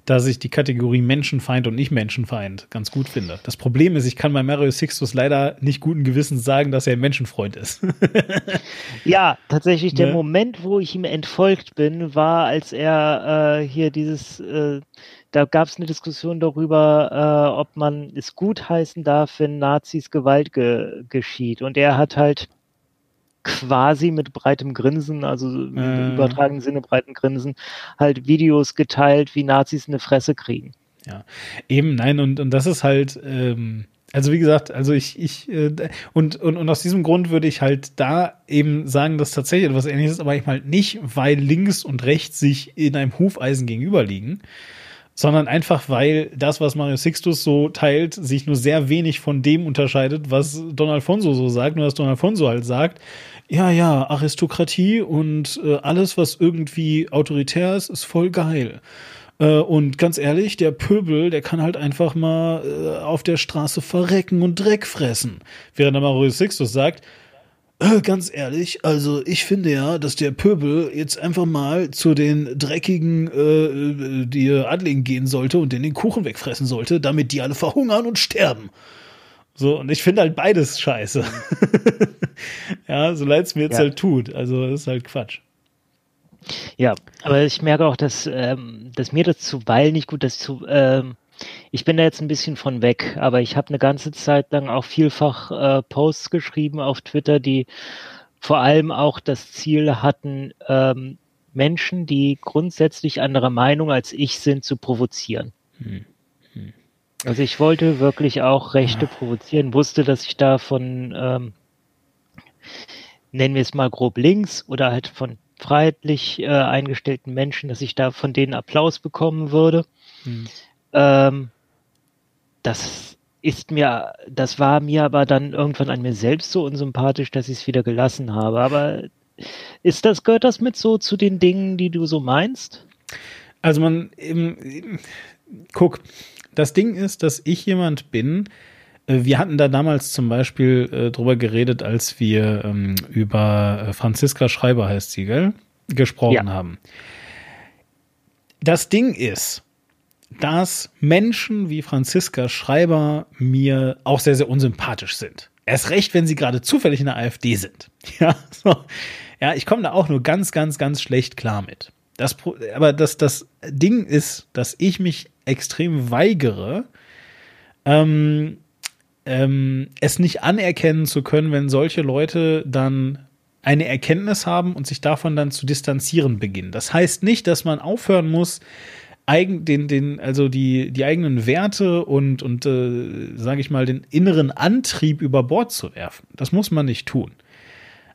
dass ich die Kategorie Menschenfeind und nicht Menschenfeind ganz gut finde. Das Problem ist, ich kann bei Mario Sixtus leider nicht guten Gewissens sagen, dass er ein Menschenfreund ist. ja, tatsächlich der Ne? Moment, wo ich ihm entfolgt bin, war, als er äh, hier dieses, äh, da gab es eine Diskussion darüber, äh, ob man es gutheißen darf, wenn Nazis Gewalt ge geschieht. Und er hat halt quasi mit breitem Grinsen, also im Äh. übertragenen Sinne breitem Grinsen, halt Videos geteilt, wie Nazis eine Fresse kriegen. Eben, nein, und, und das ist halt, ähm, also wie gesagt, also ich, ich, äh, und, und, und aus diesem Grund würde ich halt da eben sagen, dass tatsächlich etwas ähnliches ist, aber eben halt nicht, weil links und rechts sich in einem Hufeisen gegenüberliegen, sondern einfach, weil das, was Mario Sixtus so teilt, sich nur sehr wenig von dem unterscheidet, was Don Alfonso so sagt, nur dass Don Alfonso halt sagt, ja, ja, Aristokratie und äh, alles, was irgendwie autoritär ist, ist voll geil. Äh, und ganz ehrlich, der Pöbel, der kann halt einfach mal äh, auf der Straße verrecken und Dreck fressen. Während der Mario Sixtus sagt, ganz ehrlich, also ich finde ja, dass der Pöbel jetzt einfach mal zu den dreckigen äh, äh, die Adligen gehen sollte und den den Kuchen wegfressen sollte, damit die alle verhungern und sterben. So, und ich finde halt beides scheiße. ja, so leid es mir jetzt Ja. halt tut. Also, das ist halt Quatsch. Ja, aber ich merke auch, dass, ähm, dass mir das zuweilen nicht gut, dass zu, ähm, ich bin da jetzt ein bisschen von weg, aber ich habe eine ganze Zeit lang auch vielfach äh, Posts geschrieben auf Twitter, die vor allem auch das Ziel hatten, ähm, Menschen, die grundsätzlich anderer Meinung als ich sind, zu provozieren. Also ich wollte wirklich auch Rechte provozieren, wusste, dass ich da von, ähm, nennen wir es mal grob links oder halt von freiheitlich äh, eingestellten Menschen, dass ich da von denen Applaus bekommen würde. Ähm, das ist mir, das war mir aber dann irgendwann an mir selbst so unsympathisch, dass ich es wieder gelassen habe. Aber ist das, gehört das mit so zu den Dingen, die du so meinst? Also man, eben, guck, das Ding ist, dass ich jemand bin, äh, wir hatten da damals zum Beispiel äh, drüber geredet, als wir ähm, über äh, Franziska Schreiber heißt sie, gell? Gesprochen Ja. haben. Das Ding ist, dass Menschen wie Franziska Schreiber mir auch sehr, sehr unsympathisch sind. Erst recht, wenn sie gerade zufällig in der AfD sind. Ja, so. ja ich komme da auch nur ganz, ganz, ganz schlecht klar mit. Das, aber das, das Ding ist, dass ich mich extrem weigere, ähm, ähm, es nicht anerkennen zu können, wenn solche Leute dann eine Erkenntnis haben und sich davon dann zu distanzieren beginnen. Das heißt nicht, dass man aufhören muss, eigen, den, den, also die, die eigenen Werte und, und äh, sage ich mal, den inneren Antrieb über Bord zu werfen. Das muss man nicht tun.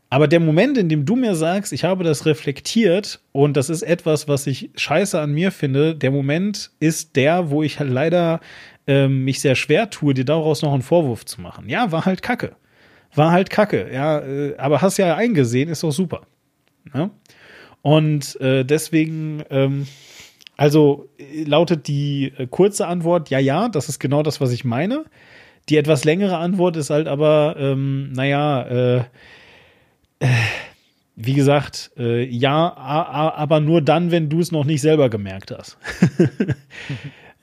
Aber der Moment, in dem du mir sagst, ich habe das reflektiert und das ist etwas, was ich scheiße an mir finde, der Moment ist der, wo ich halt leider ähm, mich sehr schwer tue, dir daraus noch einen Vorwurf zu machen. Ja, war halt Kacke. War halt Kacke, ja, äh, aber hast ja eingesehen, ist doch super. Ne? Und äh, deswegen, ähm, also äh, lautet die äh, kurze Antwort, ja, ja, das ist genau das, was ich meine. Die etwas längere Antwort ist halt aber, ähm, naja, äh, wie gesagt, äh, ja, aber nur dann, wenn du es noch nicht selber gemerkt hast.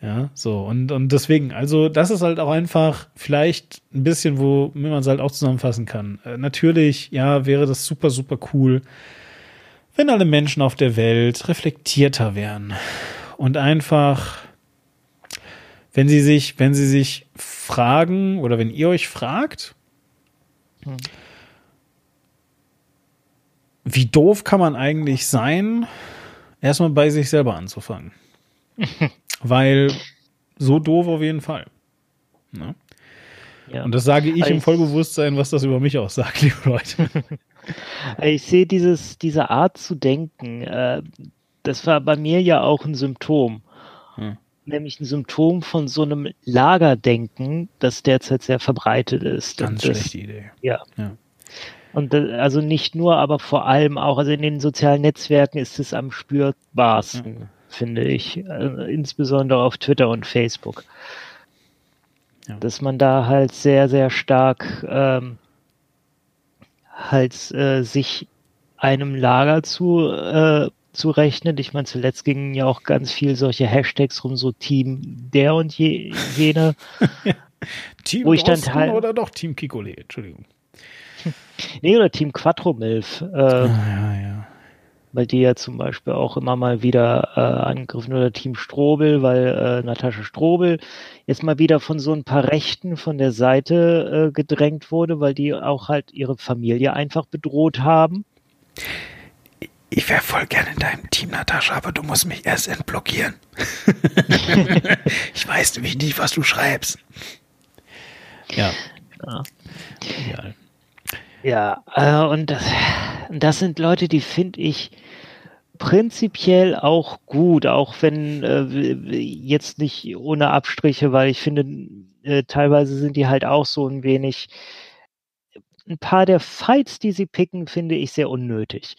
Ja, so. Und, und deswegen, also das ist halt auch einfach vielleicht ein bisschen, wo man es halt auch zusammenfassen kann. Äh, natürlich, ja, wäre das super, super cool, wenn alle Menschen auf der Welt reflektierter wären und einfach, wenn sie sich, wenn sie sich fragen oder wenn ihr euch fragt, Hm. wie doof kann man eigentlich sein, erstmal bei sich selber anzufangen. Weil so doof auf jeden Fall. Ne? Ja. Und das sage ich Aber im Vollbewusstsein, was das über mich aussagt, liebe Leute. Ich sehe dieses, diese Art zu denken, äh, das war bei mir ja auch ein Symptom. Hm. Nämlich ein Symptom von so einem Lagerdenken, das derzeit sehr verbreitet ist. Ganz das, schlechte Idee. Ja. Ja. Und äh, also nicht nur, aber vor allem auch, also in den sozialen Netzwerken ist es am spürbarsten, finde ich. Äh, insbesondere auf Twitter und Facebook. Ja. Dass man da halt sehr, sehr stark ähm, halt äh, sich einem Lager zu, äh, zurechnet. Ich meine, zuletzt gingen ja auch ganz viel solche Hashtags rum, so Team der und je, jene. Team Wo ich dann teil- oder doch Team Kikole, Entschuldigung. Nee, oder Team Quattromilf. Äh, Ah, ja, ja. Weil die ja zum Beispiel auch immer mal wieder äh, angegriffen oder Team Strobel, weil äh, Natascha Strobel jetzt mal wieder von so ein paar Rechten von der Seite äh, gedrängt wurde, weil die auch halt ihre Familie einfach bedroht haben. Ich wäre voll gerne in deinem Team, Natascha, aber du musst mich erst entblockieren. ich weiß nämlich nicht, was du schreibst. Ja. Ja. Egal. Ja, äh, und das, das sind Leute, die finde ich prinzipiell auch gut, auch wenn äh, jetzt nicht ohne Abstriche, weil ich finde, äh, teilweise sind die halt auch so ein wenig. Ein paar der Fights, die sie picken, finde ich sehr unnötig.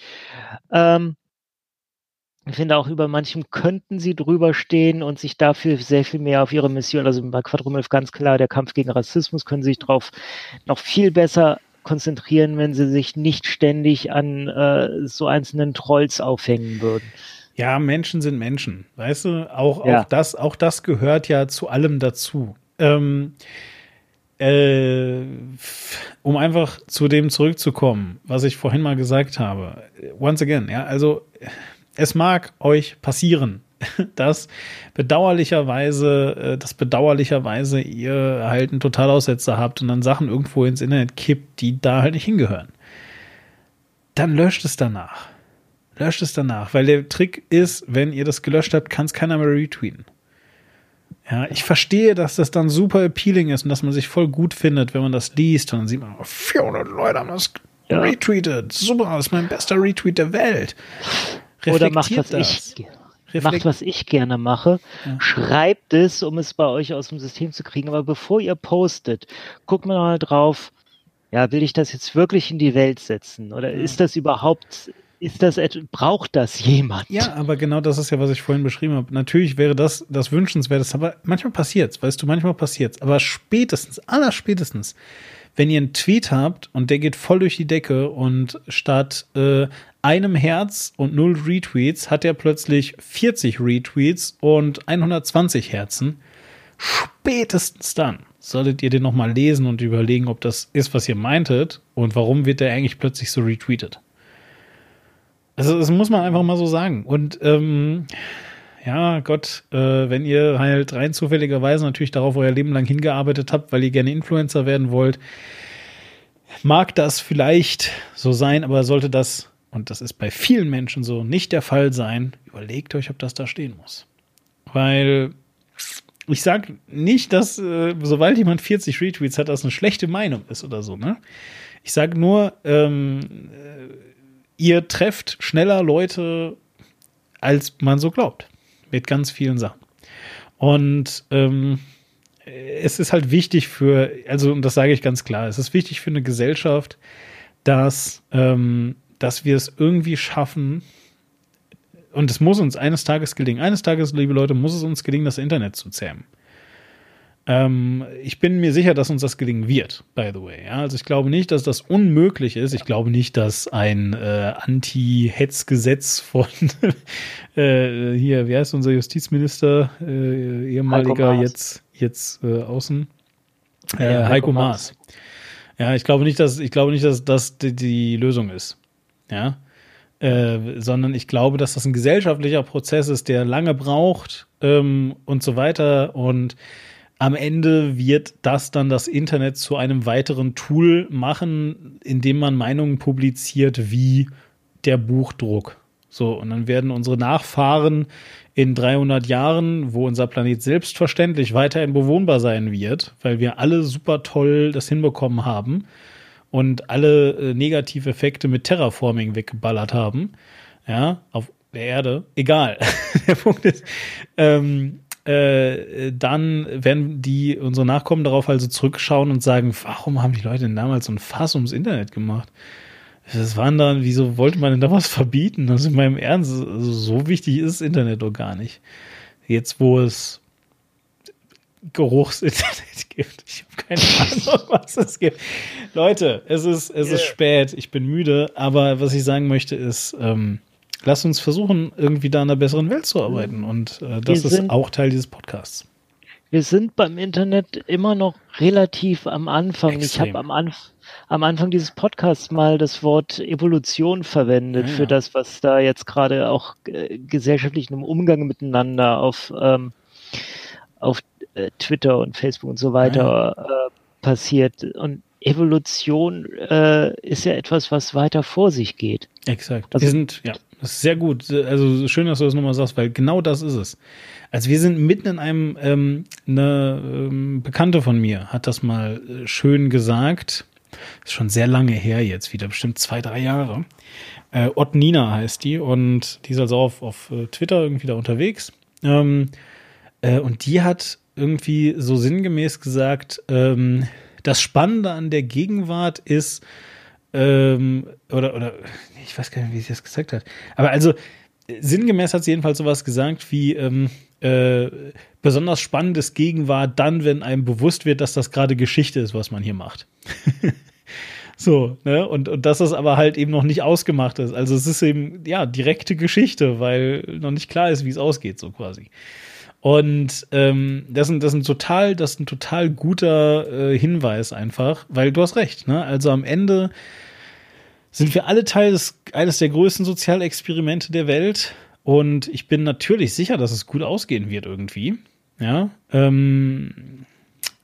Ähm, ich finde auch über manchem könnten sie drüber stehen und sich dafür sehr viel mehr auf ihre Mission, also bei Quadrumilf ganz klar, der Kampf gegen Rassismus, können sie sich drauf noch viel besser konzentrieren, wenn sie sich nicht ständig an äh, so einzelnen Trolls aufhängen würden. Ja, Menschen sind Menschen. Weißt du, auch, Ja. auch, das, auch das gehört ja zu allem dazu. Ähm, äh, um einfach zu dem zurückzukommen, was ich vorhin mal gesagt habe. Once again, ja, also es mag euch passieren, dass bedauerlicherweise, äh, dass bedauerlicherweise ihr halt einen Totalaussetzer habt und dann Sachen irgendwo ins Internet kippt, die da halt nicht hingehören. Dann löscht es danach. Löscht es danach, weil der Trick ist, wenn ihr das gelöscht habt, kann es keiner mehr retweeten. Ja, ich verstehe, dass das dann super appealing ist und dass man sich voll gut findet, wenn man das liest und dann sieht man, oh, 400 Leute haben das Ja. retweetet. Super, das ist mein bester Retweet der Welt. Oder macht, was Reflektiert ich, das. Macht, was ich gerne mache. Schreibt es, um es bei euch aus dem System zu kriegen. Aber bevor ihr postet, guckt mal mal drauf, ja, will ich das jetzt wirklich in die Welt setzen? Oder ist das überhaupt, ist das, braucht das jemand? Ja, aber genau das ist ja, was ich vorhin beschrieben habe. Natürlich wäre das das Wünschenswertes, aber manchmal passiert's, weißt du, manchmal passiert's. Aber spätestens, allerspätestens, wenn ihr einen Tweet habt und der geht voll durch die Decke und statt äh, einem Herz und null Retweets hat er plötzlich 40 Retweets und 120 Herzen, spätestens dann solltet ihr den nochmal lesen und überlegen, ob das ist, was ihr meintet und warum wird der eigentlich plötzlich so retweetet. Also das muss man einfach mal so sagen. Und ähm, ja, Gott, äh, wenn ihr halt rein zufälligerweise natürlich darauf euer Leben lang hingearbeitet habt, weil ihr gerne Influencer werden wollt, mag das vielleicht so sein, aber sollte das, und das ist bei vielen Menschen so, nicht der Fall sein, überlegt euch, ob das da stehen muss. Weil ich sag nicht, dass äh, sobald jemand 40 Retweets hat, das eine schlechte Meinung ist oder so, ne? Ich sag nur, ähm, ihr trefft schneller Leute, als man so glaubt. Mit ganz vielen Sachen. Und ähm, es ist halt wichtig für, also, und das sage ich ganz klar, es ist wichtig für eine Gesellschaft, dass, ähm, dass wir es irgendwie schaffen, und es muss uns eines Tages gelingen, eines Tages, liebe Leute, muss es uns gelingen, das Internet zu zähmen. Ähm, ich bin mir sicher, dass uns das gelingen wird, by the way. Ja, also ich glaube nicht, dass das unmöglich ist. Ich glaube nicht, dass ein äh, Anti-Hetz-Gesetz von äh, hier, wie heißt unser Justizminister, äh, ehemaliger Maas. jetzt jetzt äh, Außen äh, Heiko, Heiko Maas. Ja, ich glaube nicht, dass ich glaube nicht, dass das die, die Lösung ist. Ja, äh, sondern ich glaube, dass das ein gesellschaftlicher Prozess ist, der lange braucht ähm, und so weiter. Und am Ende wird das dann das Internet zu einem weiteren Tool machen, in dem man Meinungen publiziert wie der Buchdruck. So, und dann werden unsere Nachfahren in 300 Jahren, wo unser Planet selbstverständlich weiterhin bewohnbar sein wird, weil wir alle super toll das hinbekommen haben und alle äh, Negativeffekte mit Terraforming weggeballert haben, ja, auf der Erde, egal. der Punkt ist, ähm, äh, dann werden die unsere Nachkommen darauf also zurückschauen und sagen, warum haben die Leute denn damals so ein Fass ums Internet gemacht? Das waren dann, wieso wollte man denn da was verbieten? Also in meinem Ernst, also so wichtig ist das Internet doch gar nicht. Jetzt, wo es Geruchsinternet gibt. Ich habe keine Ahnung, was es gibt. Leute, es ist, es ist spät, ich bin müde, aber was ich sagen möchte ist, ähm, lasst uns versuchen, irgendwie da in einer besseren Welt zu arbeiten. Und äh, das Wir ist sind- auch Teil dieses Podcasts. Wir sind beim Internet immer noch relativ am Anfang. Ich Extrem. habe am, Anf am Anfang dieses Podcasts mal das Wort Evolution verwendet Ja, ja. für das, was da jetzt gerade auch äh, gesellschaftlich im Umgang miteinander auf, ähm, auf äh, Twitter und Facebook und so weiter äh, passiert. Und Evolution äh, ist ja etwas, was weiter vor sich geht. Exakt. Also- wir sind, ja, das ist sehr gut. Also schön, dass du das nochmal sagst, weil genau das ist es. Also wir sind mitten in einem, ähm, eine ähm, Bekannte von mir hat das mal äh, schön gesagt. Ist schon sehr lange her jetzt wieder, bestimmt zwei, drei Jahre. Äh, Ott Nina heißt die und die ist also auf, auf äh, Twitter irgendwie da unterwegs. Ähm, äh, und die hat irgendwie so sinngemäß gesagt, ähm, das Spannende an der Gegenwart ist, ähm, oder, oder, ich weiß gar nicht, wie sie das gesagt hat. Aber also, sinngemäß hat sie jedenfalls sowas gesagt wie, ähm, äh, besonders spannendes Gegenwart dann, wenn einem bewusst wird, dass das gerade Geschichte ist, was man hier macht. so, ne? Und, und dass das aber halt eben noch nicht ausgemacht ist. Also es ist eben, ja, direkte Geschichte, weil noch nicht klar ist, wie es ausgeht, so quasi. Und ähm, das, ist ein, das, ist ein total, das ist ein total guter äh, Hinweis einfach, weil du hast recht, ne? Also am Ende sind wir alle Teil des, eines der größten Sozialexperimente der Welt. Und ich bin natürlich sicher, dass es gut ausgehen wird irgendwie. Ja. Ähm,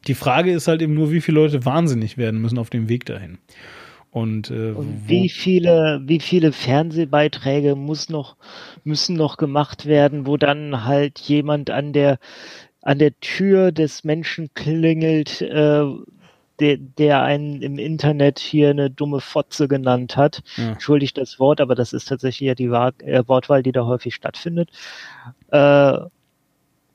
die Frage ist halt eben nur, wie viele Leute wahnsinnig werden müssen auf dem Weg dahin. Und, äh, Und wie viele, wie viele Fernsehbeiträge muss noch, müssen noch gemacht werden, wo dann halt jemand an der, an der Tür des Menschen klingelt, äh, der, der einen im Internet hier eine dumme Fotze genannt hat. Ja. Entschuldigt das Wort, aber das ist tatsächlich ja die äh, Wortwahl, die da häufig stattfindet. Äh,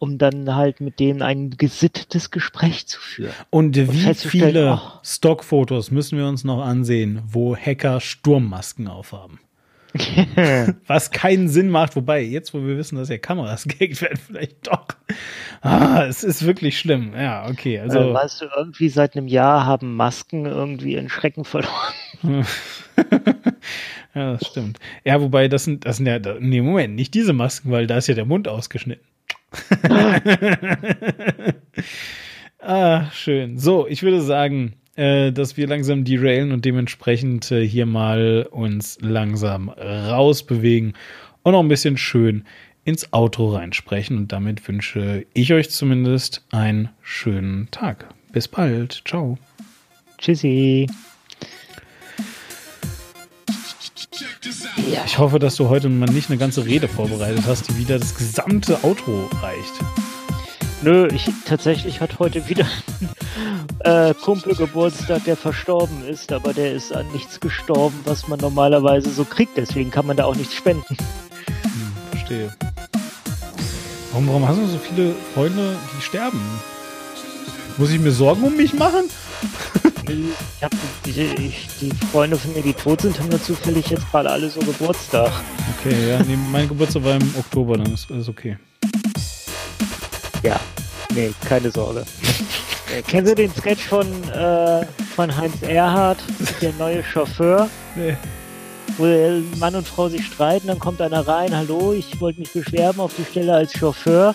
um dann halt mit denen ein gesittetes Gespräch zu führen. Und wie festzustellen, viele ach. Stockfotos müssen wir uns noch ansehen, wo Hacker Sturmmasken aufhaben? Was keinen Sinn macht, wobei, jetzt wo wir wissen, dass ja Kameras gehackt werden, vielleicht doch. Ah, es ist wirklich schlimm. Ja, okay. Also, äh, weißt du, irgendwie seit einem Jahr haben Masken irgendwie in Schrecken verloren. ja, das stimmt. Ja, wobei, das sind, das sind ja, nee, Moment, nicht diese Masken, weil da ist ja der Mund ausgeschnitten. ah, schön. So, ich würde sagen, äh, dass wir langsam derailen und dementsprechend äh, hier mal uns langsam rausbewegen und noch ein bisschen schön ins Outro reinsprechen. Und damit wünsche ich euch zumindest einen schönen Tag. Bis bald. Ciao. Tschüssi. Out. Ich hoffe, dass du heute mal nicht eine ganze Rede vorbereitet hast, die wieder das gesamte Outro reicht. Nö, ich tatsächlich hat heute wieder ein äh, Kumpel Geburtstag, der verstorben ist, aber der ist an nichts gestorben, was man normalerweise so kriegt. Deswegen kann man da auch nichts spenden. Verstehe. Warum, warum hast du so viele Freunde, die sterben? Muss ich mir Sorgen um mich machen? Ich hab, die, ich, die Freunde von mir, die tot sind, haben nur zufällig jetzt gerade alle so Geburtstag. Okay, ja, nee, mein Geburtstag war im Oktober, dann ist alles okay. Ja. Nee, keine Sorge. Äh, Kennen Sie den Sketch von, äh, von Heinz Erhardt, der neue Chauffeur? Nee. wo äh, Mann und Frau sich streiten, dann kommt einer rein, hallo, ich wollte mich bewerben auf die Stelle als Chauffeur.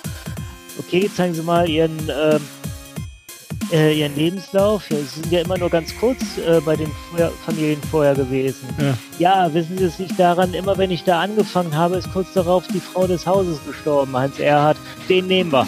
Okay, zeigen Sie mal Ihren, ähm, äh, Ihren Lebenslauf. Ja, Sie sind ja immer nur ganz kurz äh, bei den Feuer Familien vorher gewesen. Ja. Ja, wissen Sie es nicht daran, immer wenn ich da angefangen habe, ist kurz darauf die Frau des Hauses gestorben, Heinz Erhardt. Den nehmen wir.